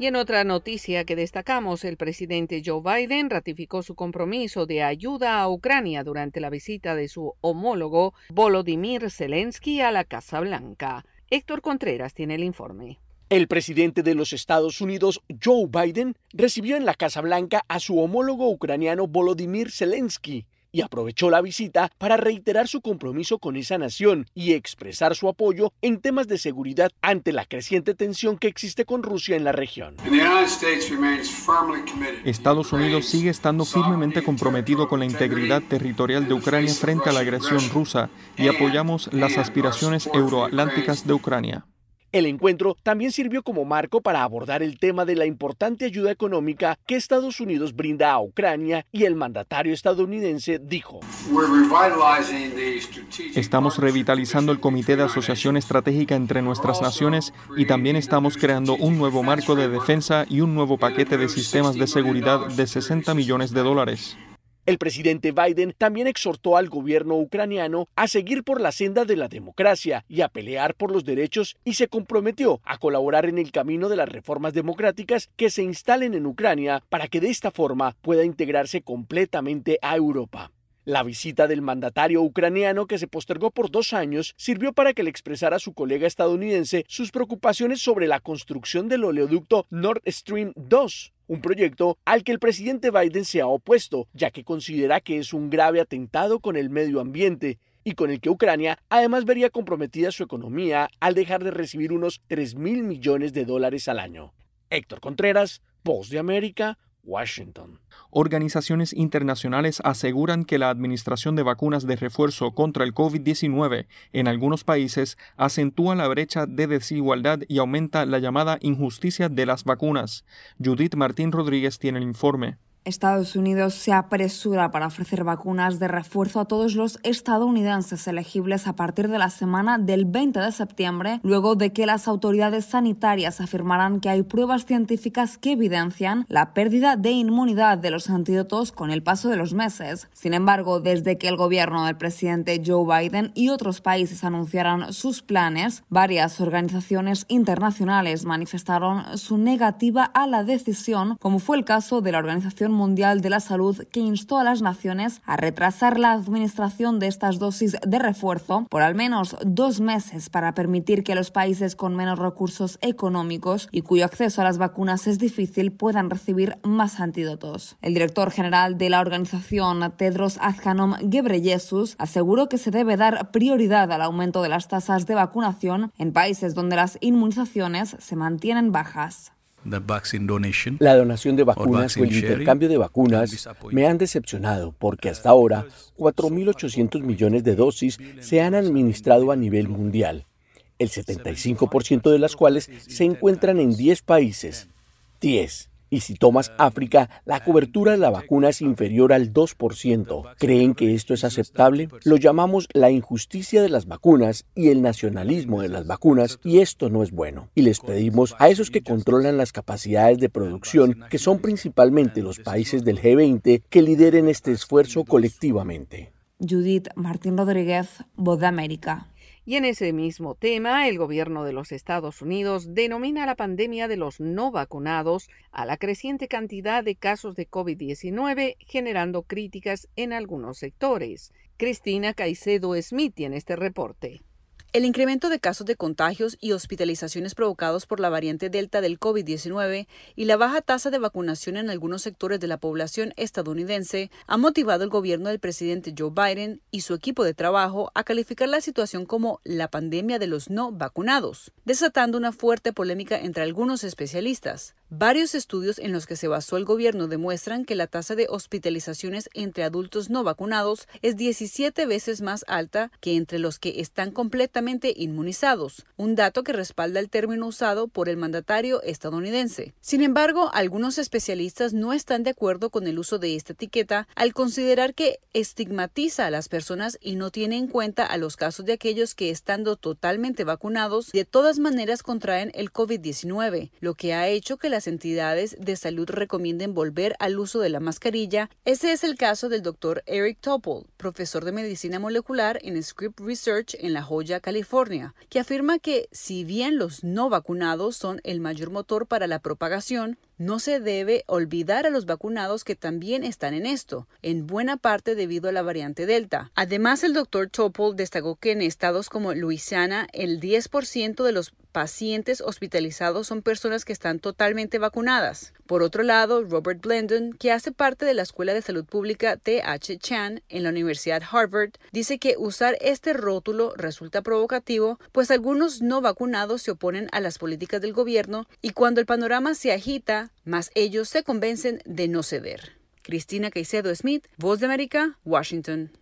Y en otra noticia que destacamos, el presidente Joe Biden ratificó su compromiso de ayuda a Ucrania durante la visita de su homólogo Volodymyr Zelensky a la Casa Blanca. Héctor Contreras tiene el informe. El presidente de los Estados Unidos, Joe Biden, recibió en la Casa Blanca a su homólogo ucraniano Volodymyr Zelensky y aprovechó la visita para reiterar su compromiso con esa nación y expresar su apoyo en temas de seguridad ante la creciente tensión que existe con Rusia en la región. Estados Unidos sigue estando firmemente comprometido con la integridad territorial de Ucrania frente a la agresión rusa y apoyamos las aspiraciones euroatlánticas de Ucrania. El encuentro también sirvió como marco para abordar el tema de la importante ayuda económica que Estados Unidos brinda a Ucrania y el mandatario estadounidense dijo. Estamos revitalizando el Comité de Asociación Estratégica entre nuestras naciones y también estamos creando un nuevo marco de defensa y un nuevo paquete de sistemas de seguridad de 60 millones de dólares. El presidente Biden también exhortó al gobierno ucraniano a seguir por la senda de la democracia y a pelear por los derechos y se comprometió a colaborar en el camino de las reformas democráticas que se instalen en Ucrania para que de esta forma pueda integrarse completamente a Europa. La visita del mandatario ucraniano, que se postergó por dos años, sirvió para que le expresara a su colega estadounidense sus preocupaciones sobre la construcción del oleoducto Nord Stream 2, un proyecto al que el presidente Biden se ha opuesto, ya que considera que es un grave atentado con el medio ambiente y con el que Ucrania además vería comprometida su economía al dejar de recibir unos 3 mil millones de dólares al año. Héctor Contreras, Voz de América, Washington. Organizaciones internacionales aseguran que la administración de vacunas de refuerzo contra el COVID-19 en algunos países acentúa la brecha de desigualdad y aumenta la llamada injusticia de las vacunas. Judith Martín Rodríguez tiene el informe. Estados Unidos se apresura para ofrecer vacunas de refuerzo a todos los estadounidenses elegibles a partir de la semana del 20 de septiembre, luego de que las autoridades sanitarias afirmaran que hay pruebas científicas que evidencian la pérdida de inmunidad de los antídotos con el paso de los meses. Sin embargo, desde que el gobierno del presidente Joe Biden y otros países anunciaran sus planes, varias organizaciones internacionales manifestaron su negativa a la decisión, como fue el caso de la Organización Mundial de la Salud que instó a las naciones a retrasar la administración de estas dosis de refuerzo por al menos dos meses para permitir que los países con menos recursos económicos y cuyo acceso a las vacunas es difícil puedan recibir más antídotos. El director general de la organización, Tedros Adhanom Ghebreyesus, aseguró que se debe dar prioridad al aumento de las tasas de vacunación en países donde las inmunizaciones se mantienen bajas. La donación de vacunas o el intercambio de vacunas me han decepcionado porque hasta ahora 4.800 millones de dosis se han administrado a nivel mundial, el 75% de las cuales se encuentran en 10 países. 10. Y si tomas África, la cobertura de la vacuna es inferior al 2%. ¿Creen que esto es aceptable? Lo llamamos la injusticia de las vacunas y el nacionalismo de las vacunas y esto no es bueno. Y les pedimos a esos que controlan las capacidades de producción, que son principalmente los países del G20, que lideren este esfuerzo colectivamente. Judith Martín Rodríguez, Voz de América. Y en ese mismo tema, el gobierno de los Estados Unidos denomina la pandemia de los no vacunados a la creciente cantidad de casos de COVID-19, generando críticas en algunos sectores. Cristina Caicedo Smith tiene este reporte. El incremento de casos de contagios y hospitalizaciones provocados por la variante Delta del COVID-19 y la baja tasa de vacunación en algunos sectores de la población estadounidense ha motivado al gobierno del presidente Joe Biden y su equipo de trabajo a calificar la situación como la pandemia de los no vacunados, desatando una fuerte polémica entre algunos especialistas. Varios estudios en los que se basó el gobierno demuestran que la tasa de hospitalizaciones entre adultos no vacunados es 17 veces más alta que entre los que están completamente inmunizados, un dato que respalda el término usado por el mandatario estadounidense. Sin embargo, algunos especialistas no están de acuerdo con el uso de esta etiqueta al considerar que estigmatiza a las personas y no tiene en cuenta a los casos de aquellos que estando totalmente vacunados de todas maneras contraen el COVID-19, lo que ha hecho que la las entidades de salud recomienden volver al uso de la mascarilla. Ese es el caso del doctor Eric Topol, profesor de medicina molecular en Script Research en La Joya, California, que afirma que si bien los no vacunados son el mayor motor para la propagación, no se debe olvidar a los vacunados que también están en esto, en buena parte debido a la variante Delta. Además, el doctor Topol destacó que en estados como Luisiana, el 10% de los pacientes hospitalizados son personas que están totalmente vacunadas. Por otro lado, Robert Blendon, que hace parte de la Escuela de Salud Pública T.H. Chan en la Universidad Harvard, dice que usar este rótulo resulta provocativo, pues algunos no vacunados se oponen a las políticas del gobierno y cuando el panorama se agita, más ellos se convencen de no ceder. Cristina Caicedo Smith, Voz de América, Washington.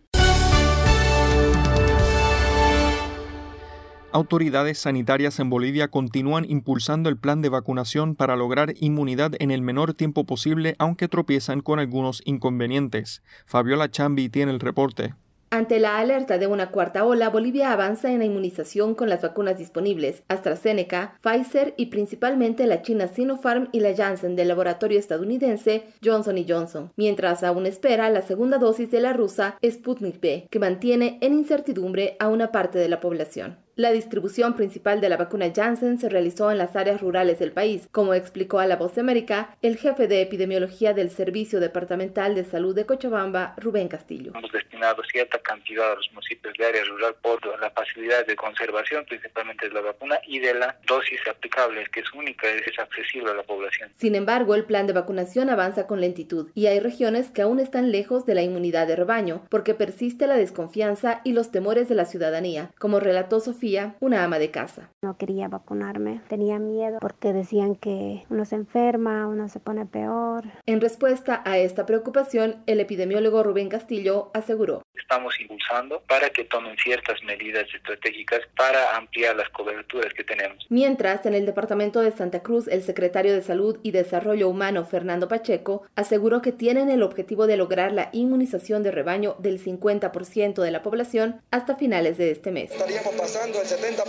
Autoridades sanitarias en Bolivia continúan impulsando el plan de vacunación para lograr inmunidad en el menor tiempo posible, aunque tropiezan con algunos inconvenientes. Fabiola Chambi tiene el reporte. Ante la alerta de una cuarta ola, Bolivia avanza en la inmunización con las vacunas disponibles, AstraZeneca, Pfizer y principalmente la china Sinopharm y la Janssen del laboratorio estadounidense Johnson Johnson, mientras aún espera la segunda dosis de la rusa Sputnik V, que mantiene en incertidumbre a una parte de la población. La distribución principal de la vacuna Janssen se realizó en las áreas rurales del país, como explicó a La Voz de América el jefe de epidemiología del Servicio Departamental de Salud de Cochabamba, Rubén Castillo. Hemos destinado cierta cantidad a los municipios de área rural por la facilidad de conservación, principalmente de la vacuna, y de la dosis aplicable, que es única y es accesible a la población. Sin embargo, el plan de vacunación avanza con lentitud y hay regiones que aún están lejos de la inmunidad de rebaño, porque persiste la desconfianza y los temores de la ciudadanía, como relató Sofía una ama de casa. No quería vacunarme, tenía miedo porque decían que uno se enferma, uno se pone peor. En respuesta a esta preocupación, el epidemiólogo Rubén Castillo aseguró. Estamos impulsando para que tomen ciertas medidas estratégicas para ampliar las coberturas que tenemos. Mientras, en el departamento de Santa Cruz, el secretario de Salud y Desarrollo Humano, Fernando Pacheco, aseguró que tienen el objetivo de lograr la inmunización de rebaño del 50% de la población hasta finales de este mes. Estaríamos pasando el 70%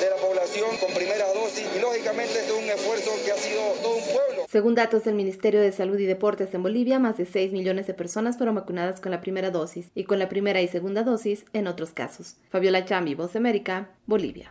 de la población con primera dosis y lógicamente es un esfuerzo que ha sido todo un pueblo. Según datos del Ministerio de Salud y Deportes en Bolivia, más de 6 millones de personas fueron vacunadas con la primera dosis y con la primera y segunda dosis en otros casos. Fabiola Chambi, Voz América, Bolivia.